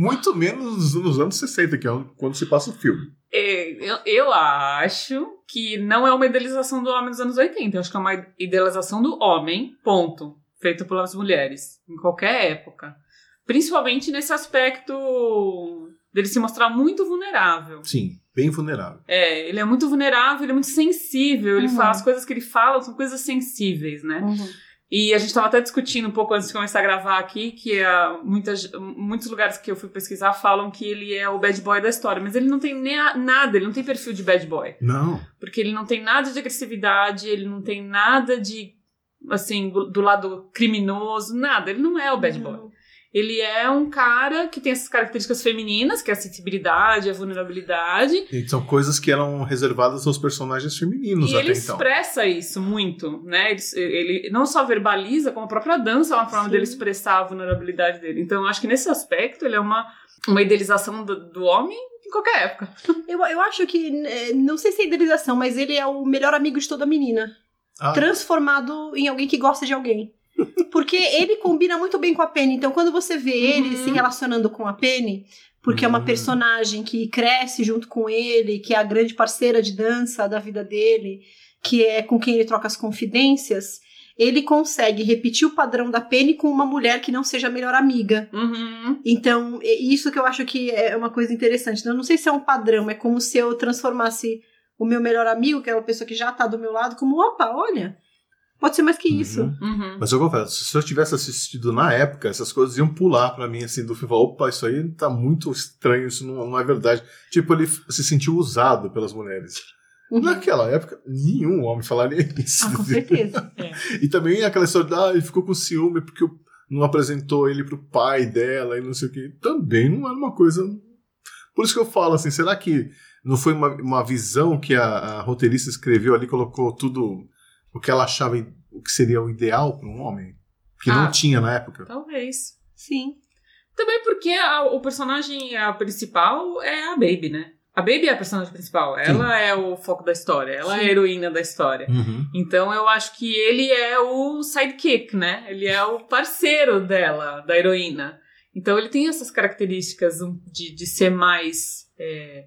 Muito menos nos anos 60, que é quando se passa o filme. É, Eu, eu acho que não é uma idealização do homem dos anos 80. Eu acho que é uma idealização do homem, ponto. Feito pelas mulheres, em qualquer época. Principalmente nesse aspecto dele se mostrar muito vulnerável. Sim, bem vulnerável. É, ele é muito vulnerável, ele é muito sensível. Ele Uhum. fala, as coisas que ele fala são coisas sensíveis, né? Uhum. E a gente estava até discutindo um pouco antes de começar a gravar aqui, que é, muitas, muitos lugares que eu fui pesquisar falam que ele é o bad boy da história, mas ele não tem nem a- nada, ele não tem perfil de bad boy. Não. Porque ele não tem nada de agressividade, ele não tem nada de, assim, do, do lado criminoso, nada. Ele não é o bad boy. Ele é um cara que tem essas características femininas, que é a sensibilidade, a vulnerabilidade, E são coisas que eram reservadas aos personagens femininos e até ele então. expressa isso muito, né? Ele, ele não só verbaliza, como a própria dança é uma forma Sim. dele expressar a vulnerabilidade dele. Então, eu acho que nesse aspecto ele é uma, uma idealização do, do homem em qualquer época. Eu, eu acho que, é, não sei se é idealização, mas ele é o melhor amigo de toda menina. Ah, Transformado em alguém que gosta de alguém. Porque ele combina muito bem com a Penny. Então, quando você vê ele Uhum. se relacionando com a Penny, porque é uma Hum. personagem que cresce junto com ele, que é a grande parceira de dança da vida dele, que é com quem ele troca as confidências, ele consegue repetir o padrão da Penny com uma mulher que não seja a melhor amiga. Uhum. Então, é isso que eu acho que é uma coisa interessante. Eu não sei se é um padrão, é como se eu transformasse o meu melhor amigo, que é uma pessoa que já tá do meu lado, como, opa, olha, pode ser mais que isso. Uhum. Uhum. Mas eu confesso, se eu tivesse assistido na época, essas coisas iam pular pra mim, assim, do filme. Opa, isso aí tá muito estranho, isso não, não é verdade. Tipo, ele se sentiu usado pelas mulheres. Uhum. Naquela época, nenhum homem falaria isso. Ah, com certeza. E também aquela história de, ah, ele ficou com ciúme porque não apresentou ele pro pai dela e não sei o que. Também não era uma coisa. Por isso que eu falo assim, será que não foi uma, uma visão que a, a roteirista escreveu ali, colocou tudo o que ela achava o que seria o ideal para um homem? Que Ah. não tinha na época. Talvez. Sim. Também porque a- o personagem a principal é a Baby, né? A Baby é a personagem principal. Ela é o foco da história. Ela é a heroína da história. Uhum. Então eu acho que ele é o sidekick, né? Ele é o parceiro dela, da heroína. Então ele tem essas características de, de ser mais é,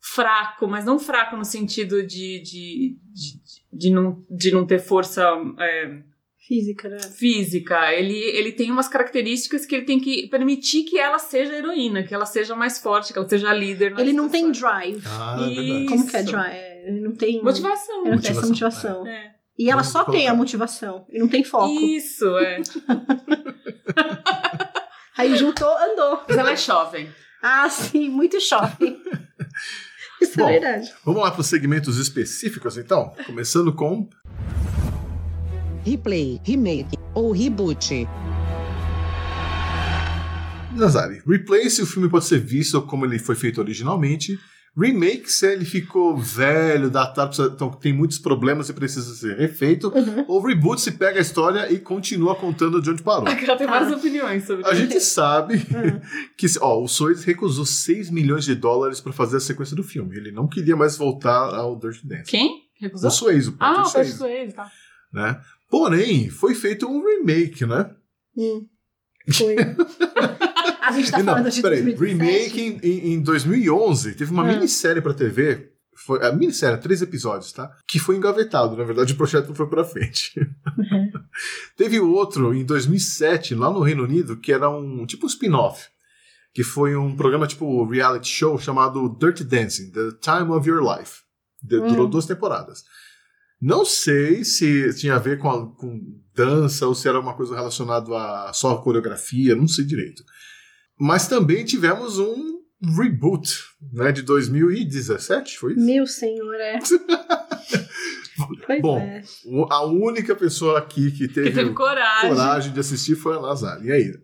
fraco, mas não fraco no sentido de, de, de, de não, de não ter força é, Física, né? física. Ele, ele tem umas características que ele tem que permitir que ela seja heroína, que ela seja mais forte, que ela seja líder. Ele não tem drive. Ah, é. Como que é drive? Ele não tem. Motivação. Ele não tem essa Motivação, motivação. É. E ela Vamos só tem a motivação. E não tem foco. Isso, é. Aí juntou, andou. Mas ela é jovem. Ah, sim, muito shopping. Isso Bom. é verdade. Vamos lá para os segmentos específicos, então? Começando com Replay, remake ou reboot. Nazari. Replay se o filme pode ser visto como ele foi feito originalmente. Remake se ele ficou velho, datado, então tem muitos problemas e precisa ser refeito. Uhum. Ou reboot se pega a história e continua contando de onde parou. Ela tem várias opiniões sobre A isso. gente sabe que ó, o Soares recusou 6 milhões de dólares para fazer a sequência do filme. Ele não queria mais voltar ao Dirty Dancing. Quem? Recusou? O Swayze, o Ah, Patrick o Patrick Swayze, Swayze, tá. né? Porém, foi feito um remake, né? Hum. Foi. A gente tá Não, falando de peraí, 2017. remake em, em- em 2011 teve uma Ah. minissérie pra TV. Foi, a minissérie, três episódios, tá? Que foi engavetado. Na verdade, o projeto não foi pra frente. Uhum. Teve outro em 2007, lá no Reino Unido, que era um tipo um spin-off. Que foi um programa tipo reality show chamado Dirty Dancing, The Time of Your Life. De- Hum. Durou duas temporadas. Não sei se tinha a ver com, a- com dança ou se era uma coisa relacionada a só a coreografia, não sei direito. Mas também tivemos um reboot, né, de 2017, foi isso? Meu senhor, é. Pois Bom, é. A única pessoa aqui que teve, Que teve coragem. coragem de assistir foi a Lazar. E aí?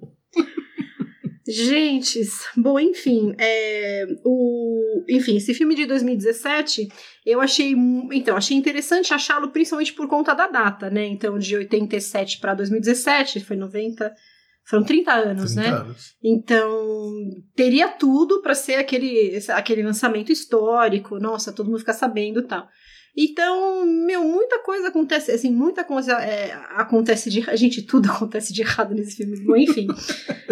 Gente, bom, enfim, é, o, enfim, esse filme de 2017, eu achei, então, achei interessante achá-lo principalmente por conta da data, né? Então, de 87 para 2017, foi 90, foram 30 anos, 30 né? anos. Então, teria tudo para ser aquele, aquele lançamento histórico, nossa, todo mundo fica sabendo e tal. Então, meu, muita coisa acontece, assim, muita coisa é, acontece de. Gente, tudo acontece de errado nesse filme. Bom, enfim.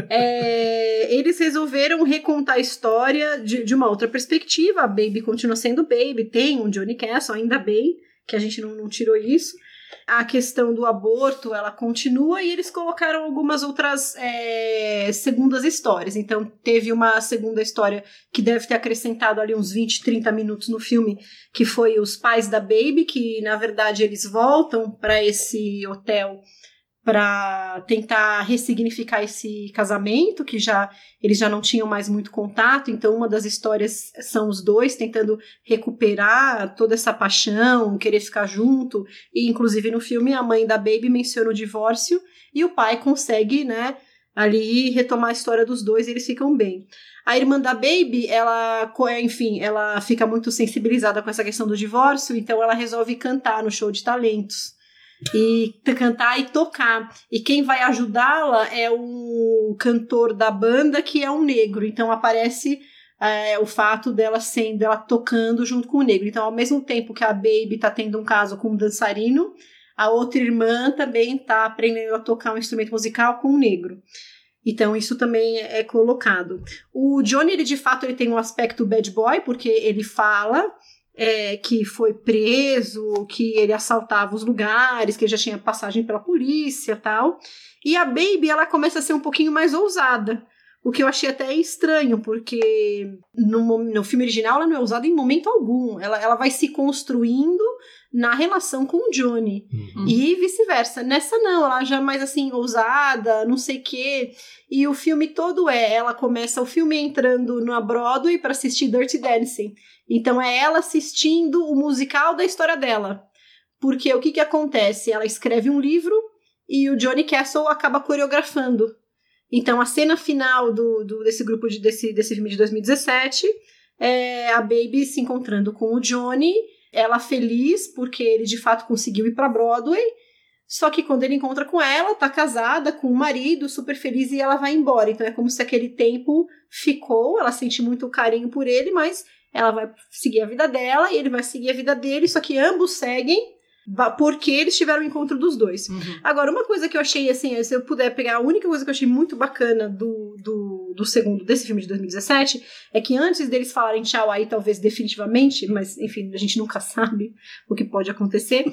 É, eles resolveram recontar a história de, de uma outra perspectiva. A Baby continua sendo Baby, tem um Johnny Castle, ainda bem que a gente não, não tirou isso. A questão do aborto, ela continua e eles colocaram algumas outras é, segundas histórias. Então, teve uma segunda história que deve ter acrescentado ali uns 20, 30 minutos no filme, que foi os pais da Baby, que na verdade eles voltam para esse hotel para tentar ressignificar esse casamento, que já eles já não tinham mais muito contato, então uma das histórias são os dois tentando recuperar toda essa paixão, querer ficar junto, e inclusive no filme a mãe da Baby menciona o divórcio e o pai consegue, né, ali retomar a história dos dois e eles ficam bem. A irmã da Baby, ela, enfim, ela fica muito sensibilizada com essa questão do divórcio, então ela resolve cantar no show de talentos e cantar e tocar. E quem vai ajudá-la é o cantor da banda, que é um negro. Então aparece é, o fato dela sendo, ela tocando junto com o negro. Então, ao mesmo tempo que a Baby tá tendo um caso com um dançarino, a outra irmã também tá aprendendo a tocar um instrumento musical com um negro. Então, isso também é colocado. O Johnny, ele de fato, ele tem um aspecto bad boy, porque ele fala é, que foi preso, que ele assaltava os lugares, que ele já tinha passagem pela polícia tal. E a Baby, ela começa a ser um pouquinho mais ousada. O que eu achei até estranho, porque no, no filme original ela não é usada em momento algum. Ela, ela vai se construindo na relação com o Johnny. Uhum. E vice-versa. Nessa não, ela já é mais assim, ousada, não sei o quê. E o filme todo é, ela começa o filme entrando na Broadway para assistir Dirty Dancing. Então é ela assistindo o musical da história dela. Porque o que que acontece? Ela escreve um livro e o Johnny Castle acaba coreografando. Então a cena final do, do- desse grupo de, desse, desse filme de 2017 é a Baby se encontrando com o Johnny, ela feliz porque ele de fato conseguiu ir para Broadway. Só que quando ele encontra com ela, tá casada com o marido, super feliz e ela vai embora. Então é como se aquele tempo ficou, ela sente muito carinho por ele, mas ela vai seguir a vida dela e ele vai seguir a vida dele, só que ambos seguem porque eles tiveram o encontro dos dois. Uhum. Agora, uma coisa que eu achei, assim, se eu puder pegar, a única coisa que eu achei muito bacana do, do, do segundo, desse filme de 2017, é que antes deles falarem tchau aí, talvez definitivamente, mas enfim, a gente nunca sabe o que pode acontecer.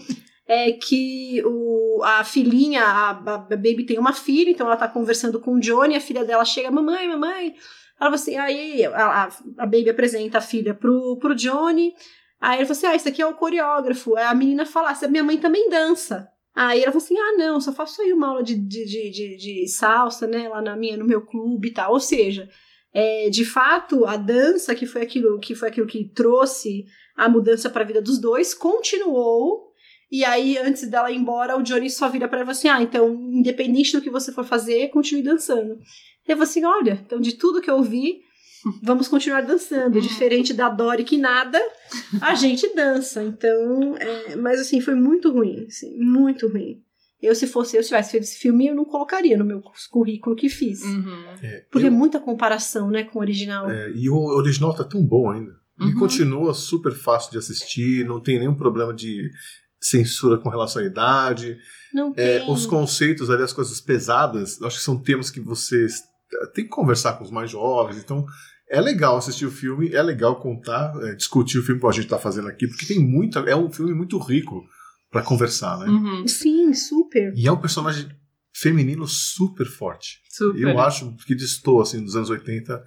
é que o, a filhinha, a, a Baby tem uma filha, então ela tá conversando com o Johnny, a filha dela chega, mamãe, mamãe. Ela assim, aí a, a, Baby apresenta a filha pro, pro Johnny. Aí ele falou assim: ah, esse aqui é o coreógrafo. Aí a menina fala: minha mãe também dança. Aí ela falou assim: ah, não, só faço aí uma aula de, de, de, de, de salsa, né, lá na minha, no meu clube e tal. Ou seja, é, de fato, a dança, que foi aquilo que foi aquilo que trouxe a mudança para a vida dos dois, continuou. E aí, antes dela ir embora, o Johnny só vira para ela assim: ah, então, independente do que você for fazer, continue dançando. Eu falei assim: olha, então de tudo que eu vi, vamos continuar dançando. Diferente da Dory que nada, a gente dança. Então, é, mas assim, foi muito ruim, assim, muito ruim. Eu, se fosse eu, se tivesse feito esse filme, eu não colocaria no meu currículo que fiz. Uhum. É, Porque é eu- muita comparação, né, com o original. é, e o original tá tão bom ainda. E Uhum. continua super fácil de assistir, não tem nenhum problema de censura com relação à idade. Não É, tem. os conceitos ali, as coisas pesadas, acho que são temas que vocês têm que conversar com os mais jovens. Então, é legal assistir o filme, é legal contar, é, discutir o filme como a gente está fazendo aqui, porque tem muita. É um filme muito rico para conversar, né? Uhum. Sim, super. E é um personagem feminino super forte. Super. Eu acho que distou, assim, dos anos 80,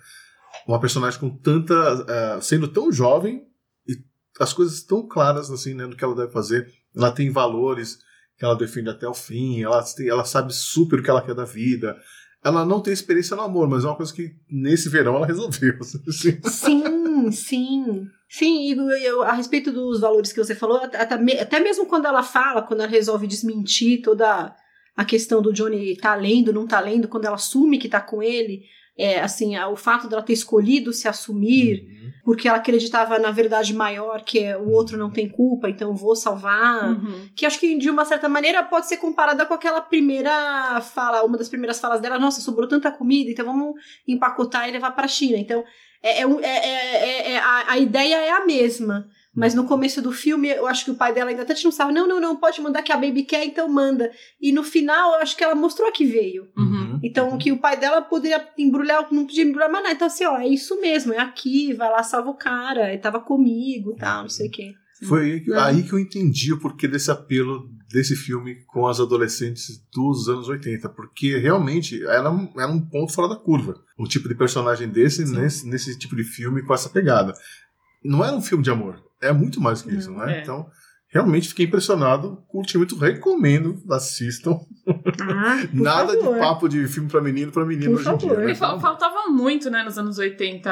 uma personagem com tanta. eh, sendo tão jovem e as coisas tão claras, assim, né, do que ela deve fazer. Ela tem valores que ela defende até o fim, ela, tem- ela sabe super o que ela quer da vida. Ela não tem experiência no amor, mas é uma coisa que nesse verão ela resolveu. assim. Sim, sim. Sim, e eu- a respeito dos valores que você falou, até, até mesmo quando ela fala, quando ela resolve desmentir toda a questão do Johnny tá lendo, não tá lendo, quando ela assume que tá com ele, é, assim, o fato dela ter escolhido se assumir, porque ela acreditava na verdade maior, que é o outro não tem culpa, então vou salvar. Uhum. Que acho que de uma certa maneira pode ser comparada com aquela primeira fala, uma das primeiras falas dela, nossa, sobrou tanta comida, então vamos empacotar e levar para a China. Então, é, é um- é- é- é- é- a, a ideia é a mesma. Mas no começo do filme, eu acho que o pai dela ainda até não sabe, não, não, não, pode mandar que a Baby quer, então manda. E no final, eu acho que ela mostrou a que veio. Uhum. Então, que o pai dela poderia embrulhar, não podia embrulhar mais nada. Então, assim, ó, é isso mesmo, é aqui, vai lá, salva o cara, ele tava comigo, tal, não sei o quê. Foi aí que- aí que eu entendi o porquê desse apelo desse filme com as adolescentes dos anos 80, porque realmente era um, era um ponto fora da curva. Um tipo de personagem desse nesse, nesse tipo de filme com essa pegada. Não era um filme de amor, é muito mais que isso, né? é. Então, realmente fiquei impressionado, curti muito, recomendo, assistam. Ah, Nada favor. de papo de filme pra menino pra menino Por hoje em dia. favor. né? Fa- faltava muito, né, nos anos 80.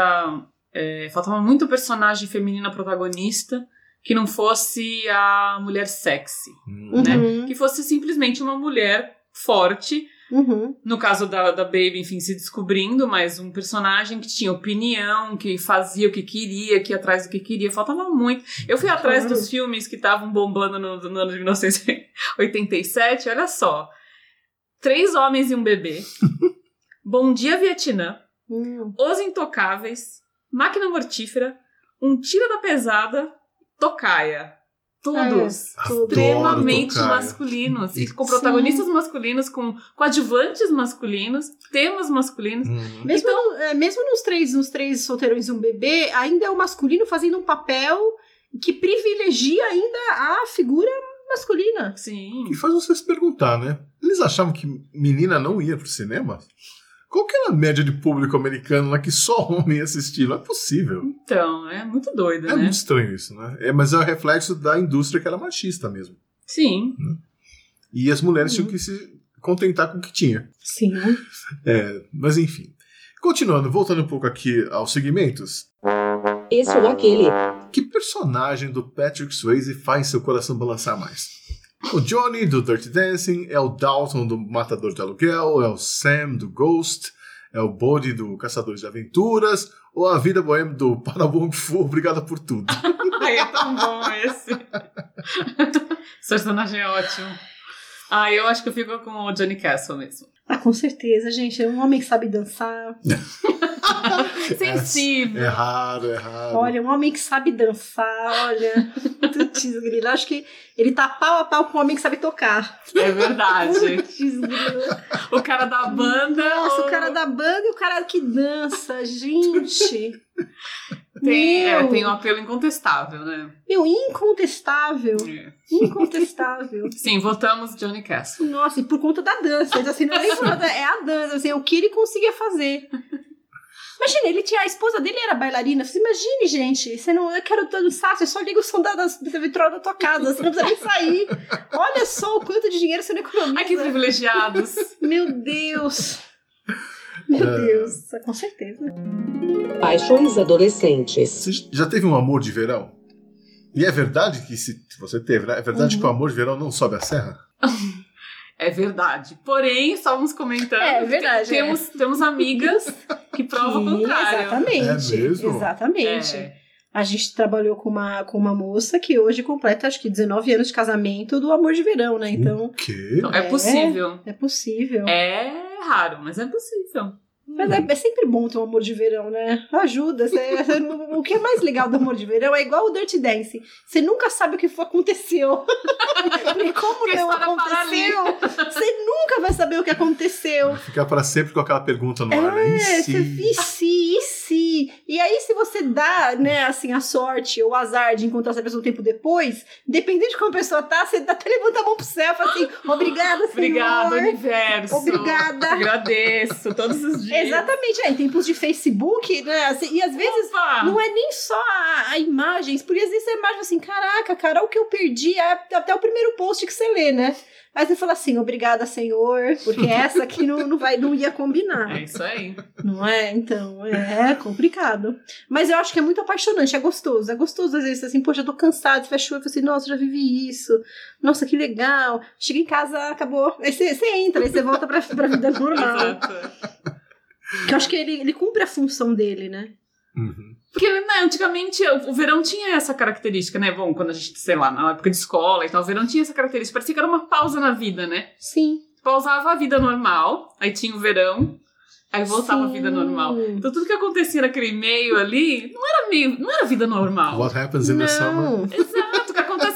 é, faltava muito personagem feminina protagonista que não fosse a mulher sexy. Hum. né? Uhum, Que fosse simplesmente uma mulher forte. Uhum. No caso da, da Baby, enfim, se descobrindo, mas um personagem que tinha opinião, que fazia o que queria, que ia atrás do que queria. Faltava muito. Eu fui atrás Claro. dos filmes que estavam bombando no, no ano de 1987. Olha só. Três Homens e um Bebê. Bom Dia Vietnã. Hum. Os Intocáveis, Máquina Mortífera, Um Tira da Pesada, Tocaia. Todos É, extremamente masculinos. E com Sim. protagonistas masculinos, com coadjuvantes masculinos, temas masculinos. Hum. Mesmo, é, mesmo nos três, nos três solteirões e um bebê, ainda é o masculino fazendo um papel que privilegia ainda a figura masculina. Sim. E faz você se perguntar, né? Eles achavam que menina não ia pro cinema? Qual que era a média de público americano lá que só homem ia assistir? Não é possível. Então, é muito doido, É né? muito estranho isso, né? É, mas é o reflexo da indústria que era machista mesmo. Sim. E as mulheres Uhum. tinham que se contentar com o que tinha. Sim. É, mas enfim. Continuando, voltando um pouco aqui aos segmentos. Esse ou aquele. Que personagem do Patrick Swayze faz seu coração balançar mais? O Johnny do Dirty Dancing, é o Dalton do Matador de Aluguel, é o Sam do Ghost, é o Bodhi do Caçadores de Aventuras, ou a Vida Boêmia do Para o Bom Fu, Obrigada por Tudo. Ai, é tão bom esse. Esse personagem é ótimo. Ah, eu acho que eu fico com o Johnny Castle mesmo. Ah, com certeza, gente. É um homem que sabe dançar. Sensível. É raro, é raro. Olha, um homem que sabe dançar, olha. Putz, grila. Acho que ele tá pau a pau com um homem que sabe tocar. É verdade. Putz, grila. O cara da banda. Nossa, ou- o cara da banda e o cara que dança, gente. Tem, é, tem um apelo incontestável, né? Meu, incontestável. É. Incontestável. Sim, votamos Johnny Castle. Nossa, e por conta da dança. Assim, não é nem por conta, é a dança, assim, o que ele conseguia fazer. Imagina, ele tinha, a esposa dele era bailarina. Você imagine, gente, você não, eu quero dançar, você só liga o som da, da, da vitrola da tua casa, você não precisa nem sair. Olha só o quanto de dinheiro você não economiza. Ai, que privilegiados. Meu Deus. Meu É. Deus, com certeza. Paixões adolescentes. Você já teve um amor de verão? E é verdade que se você teve, né? É verdade Uhum. que o amor de verão não sobe a serra? É verdade. Porém, estávamos comentando. É que verdade, tem- Temos, temos amigas que provam o contrário. Exatamente. É mesmo? Exatamente. É. A gente trabalhou com uma, com uma moça que hoje completa, acho que 19 anos de casamento do amor de verão, né? Então, O quê? Então, é É. possível. é possível. É raro, mas é possível. Mas é, é sempre bom ter um amor de verão, né? Ajuda. Você- você- o que é mais legal do amor de verão é igual o Dirty Dancing. Você nunca sabe o que foi, aconteceu. Porque como Porque não aconteceu, você nunca vai saber o que aconteceu. Ficar para sempre com aquela pergunta no ar, né? E É, se- você, e se, e se? E aí, se você dá, né, assim, a sorte ou o azar de encontrar essa pessoa um tempo depois, dependendo de como a pessoa tá, você até levanta a mão pro céu e fala assim, obrigada, Senhor. Obrigada, universo. Obrigada. Agradeço todos os dias. Exatamente, é, em tempos de Facebook, né, assim, e às vezes Opa! não é nem só a, a imagens, porque às vezes a imagem assim, caraca, cara, o que eu perdi é até o primeiro post que você lê, né? Aí você fala assim, obrigada, Senhor, porque essa aqui não, não, vai, não ia combinar. É isso aí. Não é? Então, é complicado. Mas eu acho que é muito apaixonante, é gostoso. É gostoso às vezes assim, poxa, eu tô cansado, fecha o olho assim, nossa, já vivi isso. Nossa, que legal. Chega em casa, acabou. Aí você, você entra, aí você volta pra, pra vida normal. Exato. Que eu acho que ele, ele cumpre a função dele, né? Uhum. Porque né, antigamente o verão tinha essa característica, né? Bom, quando a gente, sei lá, na época de escola e tal, o verão tinha essa característica. Parecia que era uma pausa na vida, né? Sim. Pausava a vida normal, aí tinha o verão, aí voltava a vida Sim. normal. Então tudo que acontecia naquele meio ali não era meio, não era vida normal. What happens in the summer? Não. Exato,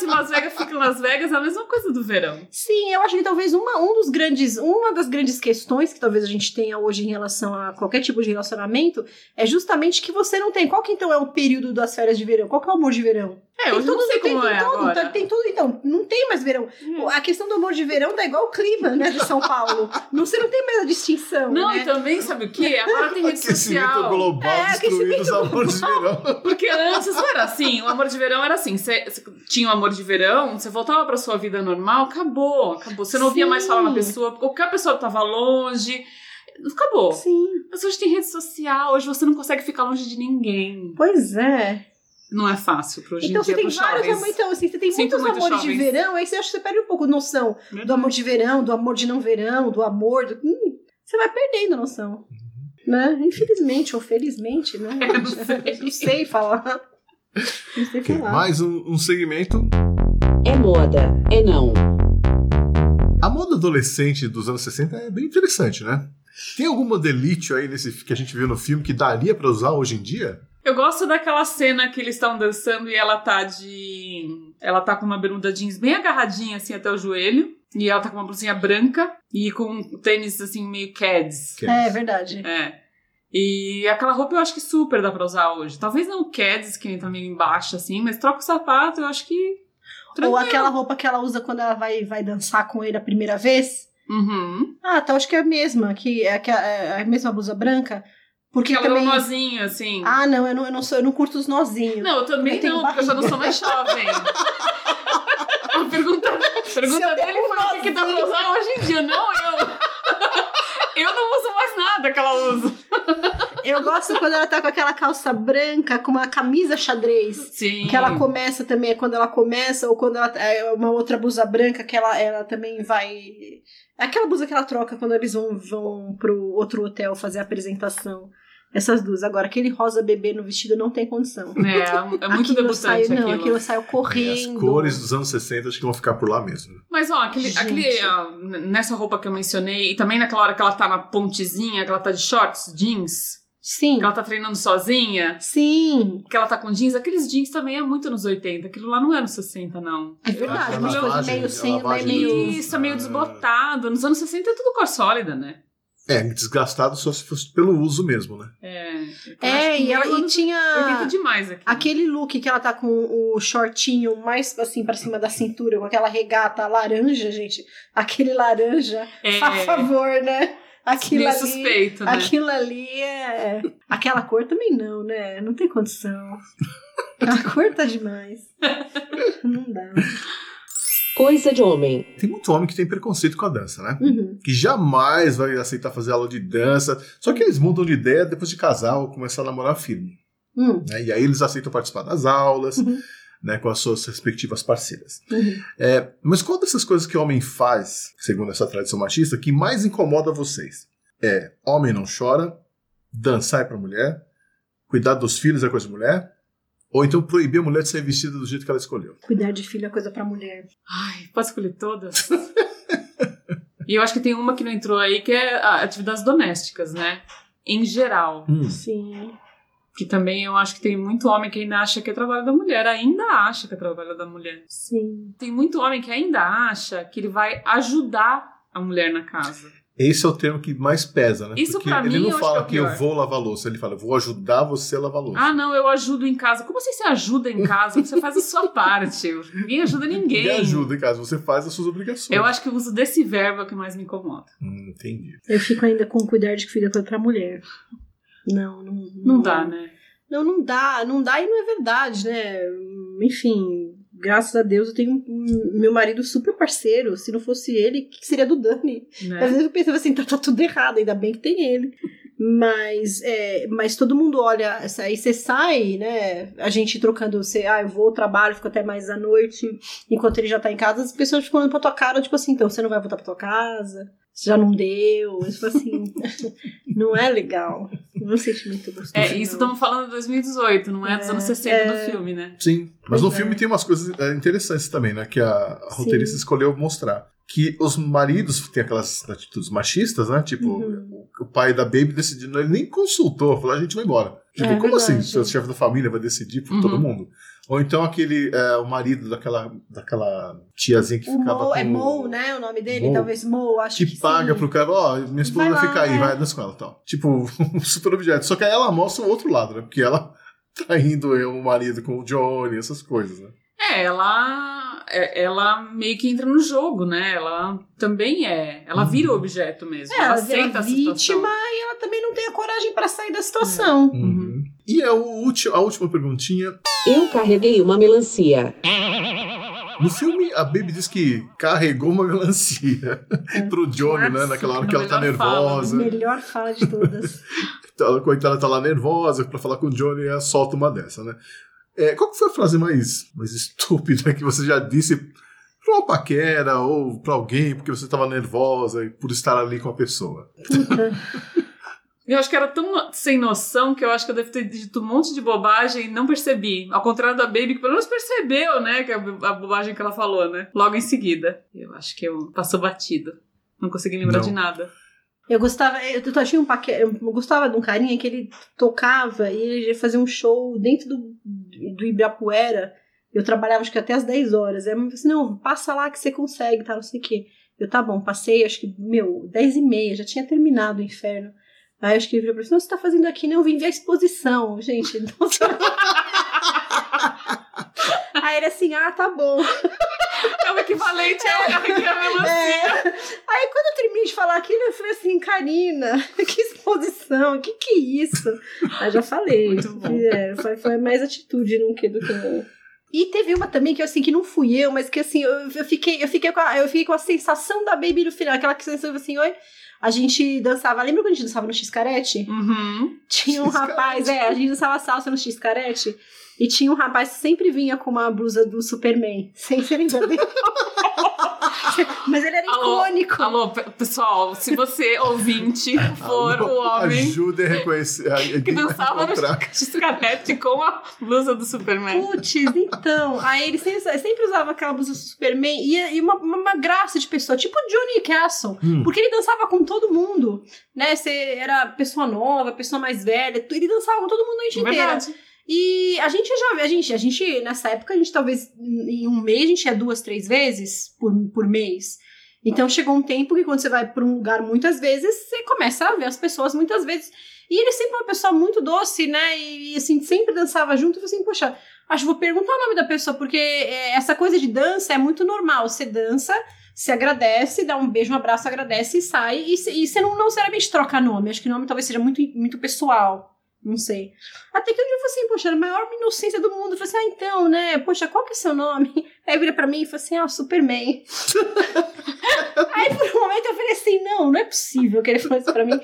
em Las Vegas fica em Las Vegas é a mesma coisa do verão. Sim, eu acho que talvez uma, um dos grandes, uma das grandes questões que talvez a gente tenha hoje em relação a qualquer tipo de relacionamento é justamente que você não tem. Qual que então é o período das férias de verão? Qual que é o amor de verão? É, eu não sei como tem é todo, agora. tem tudo, então, não tem mais verão. Hum. A questão do amor de verão tá igual o clima, né, de São Paulo. não, você não tem mais a distinção, Não, né? e também, sabe o que? Agora tem rede social. global É, destruindo os aquecimento amores de verão. Porque antes não era assim. O amor de verão era assim. Você tinha o amor de verão, você voltava pra sua vida normal, acabou, acabou. Você não ouvia Sim. mais falar na pessoa, qualquer pessoa tava longe. Acabou. Sim, Mas hoje tem rede social, hoje você não consegue ficar longe de ninguém. pois é. Não é fácil pro hoje Então em você tem vários amores, então assim, você tem Sinto muitos muito, amores de jovens. verão, aí você acha que você perde um pouco noção do amor de verão, do amor de não verão, do amor. Do... Hum, você vai perdendo a noção. Né? Infelizmente ou felizmente, né? É, não sei. não sei falar. Não sei falar. mais um, um segmento. É moda, é não. A moda adolescente dos anos 60 é bem interessante, né? Tem algum modelite aí nesse que a gente viu no filme que daria pra usar hoje em dia? Eu gosto daquela cena que eles estão dançando e ela tá de. Ela tá com uma bermuda jeans bem agarradinha, assim, até o joelho. E ela tá com uma blusinha branca e com um tênis, assim, meio Keds. Que É verdade. É. E aquela roupa eu acho que super dá pra usar hoje. Talvez não o Keds, que nem tá meio embaixo, assim, mas troca o sapato, eu acho que. Ou tranquilo. aquela roupa que ela usa quando ela vai, vai dançar com ele a primeira vez. Uhum. Ah, tá, acho que é a mesma, que é, que é a mesma blusa branca. Porque Porque ela também. é um nozinho, assim. Ah, não, eu não, eu não sou, eu não curto os nozinhos. Não, eu também Eu tenho não, porque eu já não sou mais jovem. A pergunta, a pergunta dele foi o que, que dá pra usar hoje em dia, não eu. Eu não uso mais nada que ela usa. Eu gosto quando ela tá com aquela calça branca, com uma camisa xadrez. Sim. Que ela começa também, é quando ela começa, ou quando ela é uma outra blusa branca que ela, ela também vai. É aquela blusa que ela troca quando eles vão, vão pro outro hotel fazer a apresentação. Essas duas. Agora, aquele rosa bebê no vestido não tem condição. É, é muito aquilo debutante saio, aquilo. Não, aquilo eu saio As correndo. cores dos anos 60 acho que vão ficar por lá mesmo. Mas ó, aquele, Gente. aquele, n- nessa roupa que eu mencionei, e também naquela hora que ela tá na pontezinha, que ela tá de shorts, jeans, Sim. que ela tá treinando sozinha, Sim. que ela tá com jeans, aqueles jeans também é muito nos 80, aquilo lá não é nos 60, não. É verdade, A umas coisas lavagem- meio a sem, meio. Isso, é meio desbotado. Nos anos 60 é tudo cor sólida, né? É, desgastado só se fosse pelo uso mesmo, né? É, acho É, e, ela, e tinha 80 demais aqui. aquele look que ela tá com o shortinho mais assim pra cima da cintura, com aquela regata laranja, gente. Aquele laranja, É. a favor, né? Aquilo ali, suspeito, né? aquilo ali é. Aquela cor também não, né? Não tem condição. Aquela cor tá demais. Não dá. Coisa de homem. Tem muito homem que tem preconceito com a dança, né? Uhum. Que jamais vai aceitar fazer aula de dança. Só que eles mudam de ideia depois de casar ou começar a namorar firme. Hum. né? E aí eles aceitam participar das aulas, Uhum. né, com as suas respectivas parceiras. Uhum. É, mas qual dessas coisas que o homem faz, segundo essa tradição machista, que mais incomoda vocês? É homem não chora, dançar é pra mulher, cuidar dos filhos é coisa de mulher, ou então proibir a mulher de ser vestida do jeito que ela escolheu. Cuidar de filho é coisa pra mulher. Ai, posso escolher todas? e eu acho que tem uma que não entrou aí, que é atividades domésticas, né? Em geral. Hum. Sim. Que também eu acho que tem muito homem que ainda acha que é trabalho da mulher, ainda acha que é trabalho da mulher. Sim. Tem muito homem que ainda acha que ele vai ajudar a mulher na casa. Esse é o termo que mais pesa, né? Isso Porque pra ele mim, não fala que é o eu vou lavar louça, ele fala, eu vou ajudar você a lavar louça. Ah, não, eu ajudo em casa. Como assim você ajuda em casa? Você faz a sua parte. Ninguém ajuda ninguém. Me ajuda em casa, você faz as suas obrigações. Eu acho que o uso desse verbo é o que mais me incomoda. Hum, entendi. Eu fico ainda com cuidar de filho é pra mulher. Não, não. Não dá, né? Não, não dá, não dá e não é verdade, né? Enfim, graças a Deus eu tenho meu marido super parceiro. Se não fosse ele, o que seria do Dani? Às né? vezes eu pensava assim, tá, tá tudo errado, ainda bem que tem ele. Mas, é, mas todo mundo olha, aí você sai, né? A gente trocando, você, ah, eu vou, trabalho, fico até mais à noite, enquanto ele já tá em casa, as pessoas ficam olhando pra tua cara, tipo assim, então você não vai voltar pra tua casa? Já não deu? Tipo assim, não é legal. Não é um sentimento gostoso. É, isso estamos falando de 2018, não é dos É, anos 60 é. do filme, né? Sim, mas Pois no é. filme tem umas coisas é, interessantes também, né? Que a, a Sim. roteirista escolheu mostrar. Que os maridos têm aquelas atitudes machistas, né? Tipo, Uhum. o, o pai da Baby decidindo, ele nem consultou, falou, a gente vai embora. Tipo, É como assim? verdade. Seu chefe da família vai decidir por Uhum. todo mundo? Ou então aquele, é, o marido daquela, daquela tiazinha que O ficava Mo, com... é Mo, né? O nome dele? Mo. Talvez Mo, acho que, Que paga sim. pro cara, ó, minha esposa Vai lá, ficar aí, é. vai dançar com ela e tal. Tipo, um super objeto. Só que aí ela mostra o outro lado, né? Porque ela traindo o marido com o Johnny, essas coisas, né? É, ela, é- ela meio que entra no jogo, né? Ela também é. Ela vira o objeto mesmo. É, ela ela aceita a vítima situação. e ela também não tem a coragem pra sair da situação. Uhum. E a, a última perguntinha. Eu carreguei uma melancia. No filme, a Baby diz que carregou uma melancia pro Johnny, né? Naquela hora que ela tá melhor fala, nervosa. Melhor fala de todas. Ela, coitada, tá lá nervosa pra falar com o Johnny e ela solta uma dessa, né? É, qual que foi a frase mais, mais estúpida que você já disse pra uma paquera ou pra alguém porque você tava nervosa e por estar ali com a pessoa? Eu acho que era tão sem noção que eu acho que eu devo ter dito um monte de bobagem e não percebi. Ao contrário da Baby, que pelo menos percebeu, né? Que a, a bobagem que ela falou, né? Logo em seguida. Eu acho que eu passou batido. Não consegui lembrar Não. de nada. Eu gostava, eu, eu achei um paque, eu gostava de um carinha que ele tocava e ele ia fazer um show dentro do, do Ibirapuera. Eu trabalhava acho que até as 10 horas. Aí eu falei assim, não, passa lá que você consegue, tá, não sei o quê. Eu, tá bom, passei, acho que, meu, 10 e meia, já tinha terminado o inferno. Aí acho que ele virou pra mim, não, você tá fazendo aqui, não, eu vim ver a exposição, gente. Então, Aí ele assim, ah, tá bom. É o equivalente a carreguei a melancia. É. Aí quando eu terminei de falar aquilo, eu falei assim, Karina, que exposição, que que é isso? Aí já falei. Muito bom. É, foi, foi mais atitude não que do que. E teve uma também que assim, que não fui eu, mas que assim, eu, eu fiquei, eu fiquei com a, eu fiquei com a sensação da Baby no final, aquela que sensação assim, oi. A gente dançava, lembra quando a gente dançava no X-Carete? Uhum. Tinha um rapaz, é, a gente dançava salsa no X-Carete. E tinha um rapaz que sempre vinha com uma blusa do Superman. Sem ser dele. Mas ele era Alô, icônico. Alô, pe- pessoal, se você, ouvinte, for Alô, o homem Ajude a reconhecer. a- que quem vai dançava no. X-Carete com a blusa do Superman. Putz, então. Aí ele sempre, sempre usava aquela blusa do Superman e, e uma, uma, uma graça de pessoa, tipo Johnny Castle. Hum. Porque ele dançava com todo mundo, né? Você era pessoa nova, pessoa mais velha, ele dançava com todo mundo a noite inteira. E a gente já a gente, a gente, nessa época, a gente talvez em um mês a gente ia duas, três vezes por, por mês. Então chegou um tempo que quando você vai para um lugar muitas vezes, você começa a ver as pessoas muitas vezes. E ele sempre é uma pessoa muito doce, né? E assim, sempre dançava junto. Eu falei assim, poxa, acho que vou perguntar o nome da pessoa, porque é, essa coisa de dança é muito normal. Você dança, se agradece, dá um beijo, um abraço, agradece e sai. E, e você não, não necessariamente troca nome. Acho que nome talvez seja muito, muito pessoal. Não sei. Até que um dia eu falei assim, poxa, era a maior inocência do mundo. Eu falei assim, ah, então, né? Poxa, qual que é seu nome? Aí vira pra mim e falou assim, ah, Superman. Aí por um momento eu falei assim, não, não é possível que ele falou isso pra mim.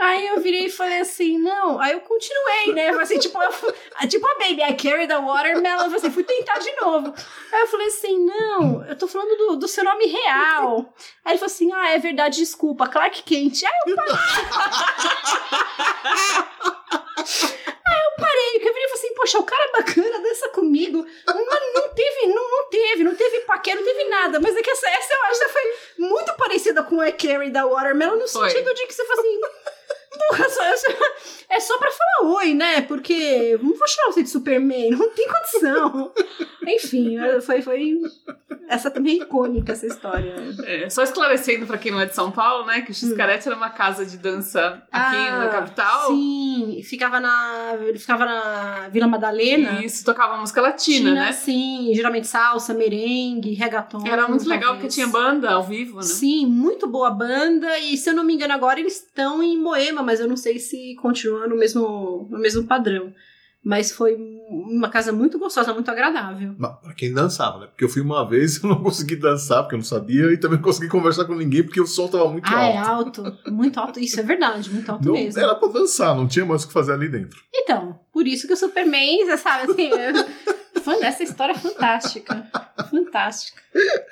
Aí eu virei e falei assim, não. Aí eu continuei, né? Eu falei assim, tipo, eu fu- tipo a Baby, I carry the watermelon. Eu falei assim, fui tentar de novo. Aí eu falei assim, não, eu tô falando do, do seu nome real. Aí ele falou assim, ah, é verdade, desculpa, Clark Kent. Aí eu parei. Aí eu parei, porque eu virei e falei assim, poxa, o cara é bacana, dança comigo. Não, não teve, não, não teve, não teve paquera, não teve nada. Mas é que essa, essa eu acho que foi muito parecida com I Carry da Watermelon, no Foi. sentido de que você fala assim. Porra, só, é só pra falar oi, né? Porque não vou chamar você de Superman, não tem condição. Enfim, foi, foi. Essa também é icônica, essa história. É, só esclarecendo pra quem não é de São Paulo, né? Que o Xcarete era uma casa de dança aqui Ah, na capital. Sim, ficava na, ficava na Vila Madalena. Isso tocava música latina, Tinha, né? Sim, geralmente salsa, merengue, reggaeton. Era muito legal talvez. porque tinha banda ao vivo, né? Sim, muito boa banda. E se eu não me engano, agora eles estão em Moema, mas eu não sei se continua no mesmo, no mesmo padrão. Mas foi uma casa muito gostosa, muito agradável. Mas Pra quem dançava, né? Porque eu fui uma vez e eu não consegui dançar, porque eu não sabia, e também não consegui conversar com ninguém, porque o som tava muito ah, é alto. alto. Muito alto. Isso é verdade, muito alto Não, mesmo. era pra dançar, não tinha mais o que fazer ali dentro. Então, por isso que o Superman, você sabe, assim, é fã dessa história fantástica. Fantástica.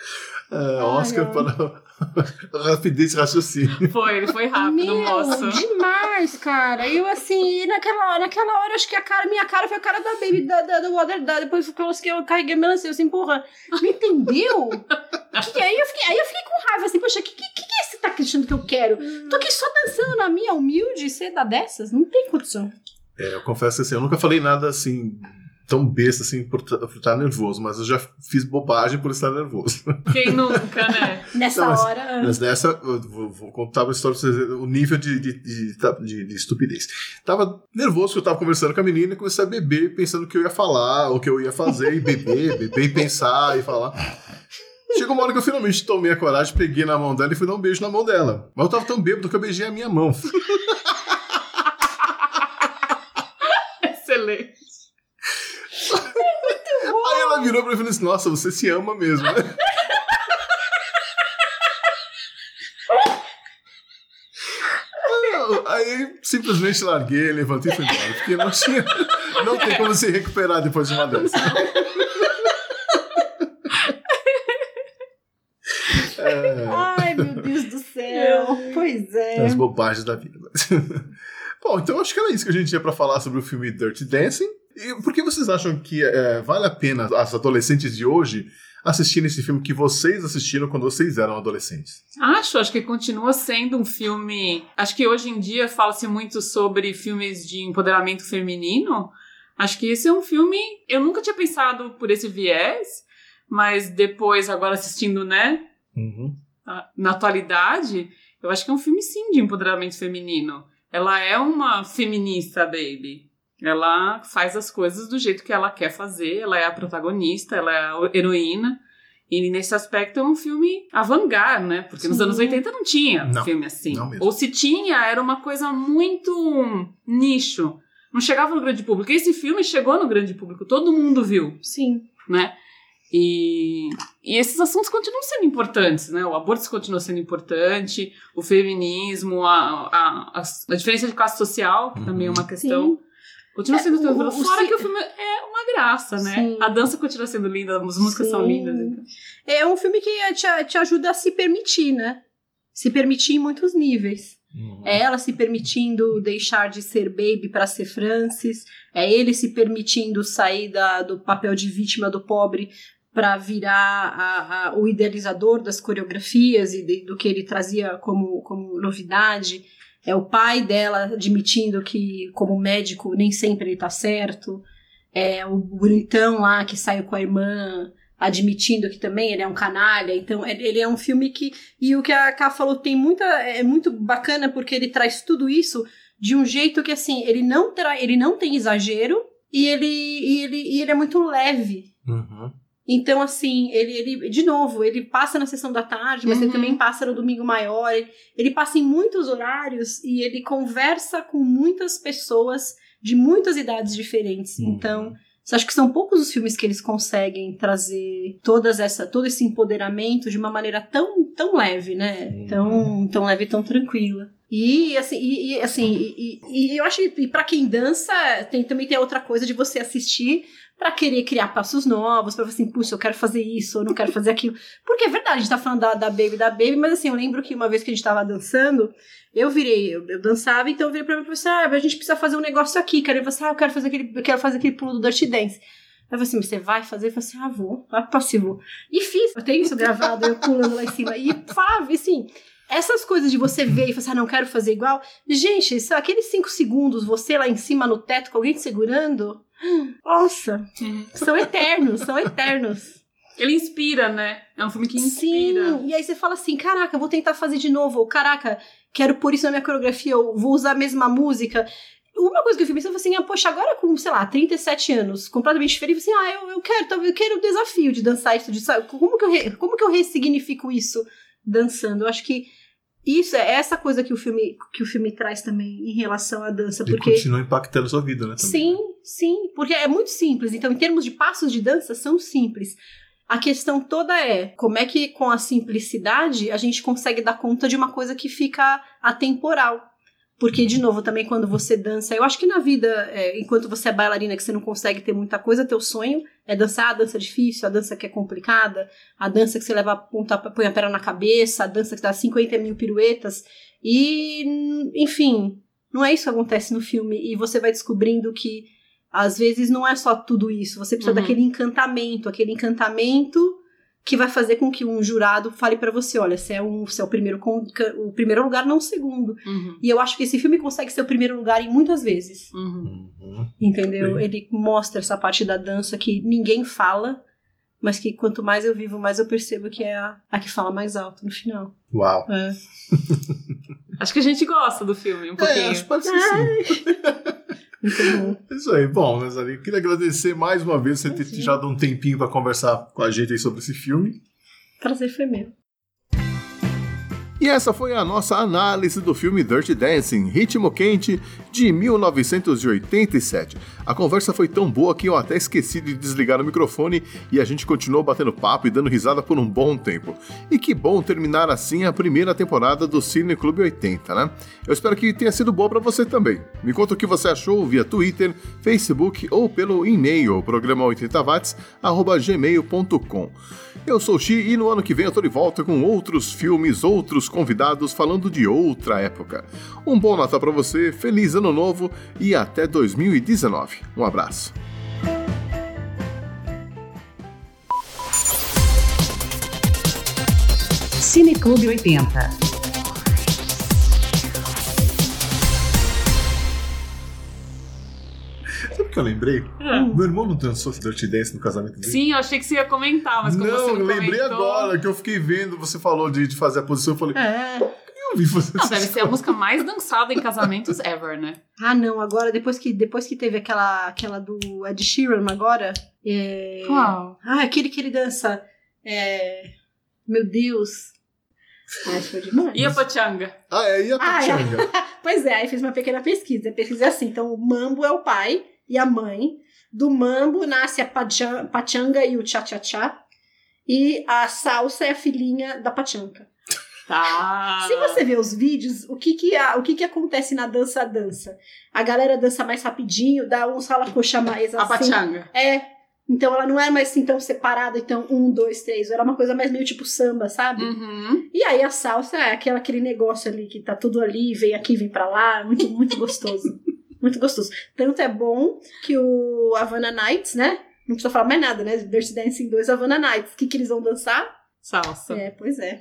É, Oscar ai. para rapidez de raciocínio. Foi, ele foi rápido, Meu, moço. demais, cara. Eu, assim, naquela, naquela hora, acho que a cara, minha cara foi a cara da Baby, da, da, do Water, da, depois que eu, que eu carreguei a melancia, eu assim, porra, não entendeu? Que aí, eu fiquei, aí eu fiquei com raiva, assim, poxa, que que, que que é esse tá achando que eu quero? Tô aqui só dançando na minha humilde, você dá dessas? Não tem condição. É, eu confesso que assim, eu nunca falei nada assim tão besta assim por estar nervoso, mas eu já fiz bobagem por estar nervoso. Quem nunca, né? Nessa Não, mas- hora... Mas nessa, eu vou, vou contar uma história pra vocês verem o nível de, de, de, de- de estupidez. Tava nervoso que eu tava conversando com a menina e comecei a beber, pensando que eu ia falar, o que eu ia fazer, e beber, beber e pensar e falar. Chegou uma hora que eu finalmente tomei a coragem, peguei na mão dela e fui dar um beijo na mão dela. Mas eu tava tão bêbado que eu beijei a minha mão. Excelente. Aí ela virou pra mim e falou assim: Nossa, você se ama mesmo, né? Aí simplesmente larguei, levantei e fui embora. Porque não tinha. Não tem como se recuperar depois de uma dessa. É, Ai, meu Deus do céu. Pois é. as bobagens da vida. Bom, então acho que era isso que a gente tinha pra falar sobre o filme Dirty Dancing. E por que vocês acham que é, vale a pena as adolescentes de hoje assistirem esse filme que vocês assistiram quando vocês eram adolescentes? Acho, acho que continua sendo um filme. Acho que hoje em dia fala-se muito sobre filmes de empoderamento feminino. Acho que esse é um filme. Eu nunca tinha pensado por esse viés, mas depois, agora assistindo, né, a- na atualidade, eu acho que é um filme sim de empoderamento feminino. Ela é uma feminista, baby. Ela faz as coisas do jeito que ela quer fazer, ela é a protagonista, ela é a heroína. E nesse aspecto é um filme avant-garde, né? Porque nos Sim. anos 80 não tinha Não, filme assim. não mesmo. Ou se tinha, era uma coisa muito nicho. Não chegava no grande público. Esse filme chegou no grande público, todo mundo viu Sim. né? E, e esses assuntos continuam sendo importantes, né? O aborto continua sendo importante, o feminismo, a, a, a, a diferença de classe social, que também é uma questão. Continua É, sendo o Fora que o filme é uma graça, né? Sim. A dança continua sendo linda, as músicas são Sim. lindas. Então. É um filme que te, te ajuda a se permitir, né? Se permitir em muitos níveis. É ela se permitindo deixar de ser Baby para ser Francis. É ele se permitindo sair da, do papel de vítima do pobre para virar a- a- o idealizador das coreografias e de- do que ele trazia como, como novidade. É o pai dela admitindo que, como médico, nem sempre ele tá certo. É o bonitão lá que saiu com a irmã admitindo que também ele é um canalha. Então, ele é um filme que. E o que a Ká falou tem muita. É muito bacana porque ele traz tudo isso de um jeito que, assim, ele não, terá, ele não tem exagero e ele, e ele, e ele é muito leve. Uhum. Então, assim, ele, ele, de novo, ele passa na sessão da tarde, mas Uhum. ele também passa no domingo maior. Ele, ele passa em muitos horários e ele conversa com muitas pessoas de muitas idades diferentes. Uhum. Então, acho que são poucos os filmes que eles conseguem trazer todas essa, todo esse empoderamento de uma maneira tão, tão leve, né? Tão, tão leve e tão tranquila. E assim, e, e, assim, e, e- e eu acho que para quem dança, tem, também tem outra coisa de você assistir pra querer criar passos novos, falar assim, puxa, eu quero fazer isso, eu não quero fazer aquilo. Porque é verdade, a gente tá falando da, da Baby da Baby, mas assim, eu lembro que uma vez que a gente tava dançando, eu virei, eu, eu dançava, então eu virei pra mim e falei assim, ah, a gente precisa fazer um negócio aqui, cara. Assim, ah, eu quero fazer aquele, eu quero fazer aquele pulo do Dirty Dance. Aí eu falei assim, você vai fazer? Eu falei assim, ah, vou, ah, passivo. E fiz, eu tenho isso gravado, eu pulando lá em cima. E, Flávio, assim, essas coisas de você ver e falar assim, ah, não quero fazer igual. Gente, aqueles cinco segundos, você lá em cima no teto com alguém te segurando, nossa, são eternos, são eternos. Ele inspira, né? É um filme que inspira. Sim, e aí você fala assim, caraca, eu vou tentar fazer de novo, ou caraca, quero pôr isso na minha coreografia, ou vou usar a mesma música. Uma coisa que eu fiz pensando foi assim, ah, poxa, agora com, sei lá, 37 anos, completamente diferente, eu falei assim, ah, eu, eu quero, talvez eu quero o desafio de dançar isso, de, sabe, como que eu, re- como que eu ressignifico isso dançando? Eu acho que isso é essa coisa que o filme que o filme traz também em relação à dança, Ele porque continua impactando sua vida, né? também. Sim, sim, porque é muito simples. Então, em termos de passos de dança, são simples. A questão toda é como é que, com a simplicidade, a gente consegue dar conta de uma coisa que fica atemporal. Porque, de novo, também quando você dança, eu acho que na vida, é, enquanto você é bailarina, que você não consegue ter muita coisa, teu sonho é dançar a dança difícil, a dança que é complicada, a dança que você leva a ponta, põe a perna na cabeça, a dança que dá 50 mil piruetas. E, enfim, não é isso que acontece no filme. E você vai descobrindo que às vezes não é só tudo isso. Você precisa Uhum. daquele encantamento, aquele encantamento que vai fazer com que um jurado fale pra você, olha, você é, um, você é o primeiro o primeiro lugar, não o segundo. Uhum. E eu acho que esse filme consegue ser o primeiro lugar em muitas vezes. Uhum. Uhum. Entendeu? Sim. Ele mostra essa parte da dança que ninguém fala, mas que quanto mais eu vivo, mais eu percebo que é a, a que fala mais alto no final. Uau. É. Acho que a gente gosta do filme um pouquinho. É, acho que pode ser sim. Muito bom. Isso aí, bom, meus amigos, queria agradecer mais uma vez você ter Imagina. tirado um tempinho para conversar com a gente aí sobre esse filme. Prazer foi meu. E essa foi a nossa análise do filme Dirty Dancing, Ritmo Quente, de 1987. A conversa foi tão boa que eu até esqueci de desligar o microfone e a gente continuou batendo papo e dando risada por um bom tempo. E que bom terminar assim a primeira temporada do Cine Clube 80, né? Eu espero que tenha sido boa para você também. Me conta o que você achou via Twitter, Facebook ou pelo e-mail programa80watts@gmail.com. Eu sou o Xi e no ano que vem eu tô de volta com outros filmes, outros convidados falando de outra época. Um bom Natal pra você, feliz ano novo e até 2019. Um abraço. Cine Clube 80. Eu lembrei? Meu irmão não dançou Dirty Dance no casamento dele? Sim, eu achei que você ia comentar, mas como não, você eu não lembrei comentou... agora que eu fiquei vendo, você falou de, de fazer a posição, eu falei, É. eu vi você Não, deve ser a música mais dançada em casamentos ever, né? Ah, não, agora, depois que, depois que teve aquela, aquela do Ed Sheeran agora. É... Qual? Ah, aquele que ele dança. É... Meu Deus. Foi demais. E a Pachanga? Ah, é, e a Ah, é. Pachanga? Pois é, aí fiz uma pequena pesquisa. A pesquisa é assim: então, o mambo é o pai e a mãe. Do mambo nasce a pachan- pachanga e o cha-cha-cha. E a salsa é a filhinha da pachanca. Tá. Se você ver os vídeos, o que que, a- o que que acontece na dança a dança? A galera dança mais rapidinho, dá uns ralacoxa mais A assim. Pachanga. É. Então ela não é mais assim tão separada, então um, dois, três. Era uma coisa mais meio tipo samba, sabe? Uhum. E aí a salsa é aquela, aquele negócio ali que tá tudo ali, vem aqui, vem pra lá. Muito, muito gostoso. muito gostoso. Tanto é bom que o Havana Nights, né? Não precisa falar mais nada, né? Dirty Dancing 2 Havana Nights. O que, que eles vão dançar? Salsa. É, pois é.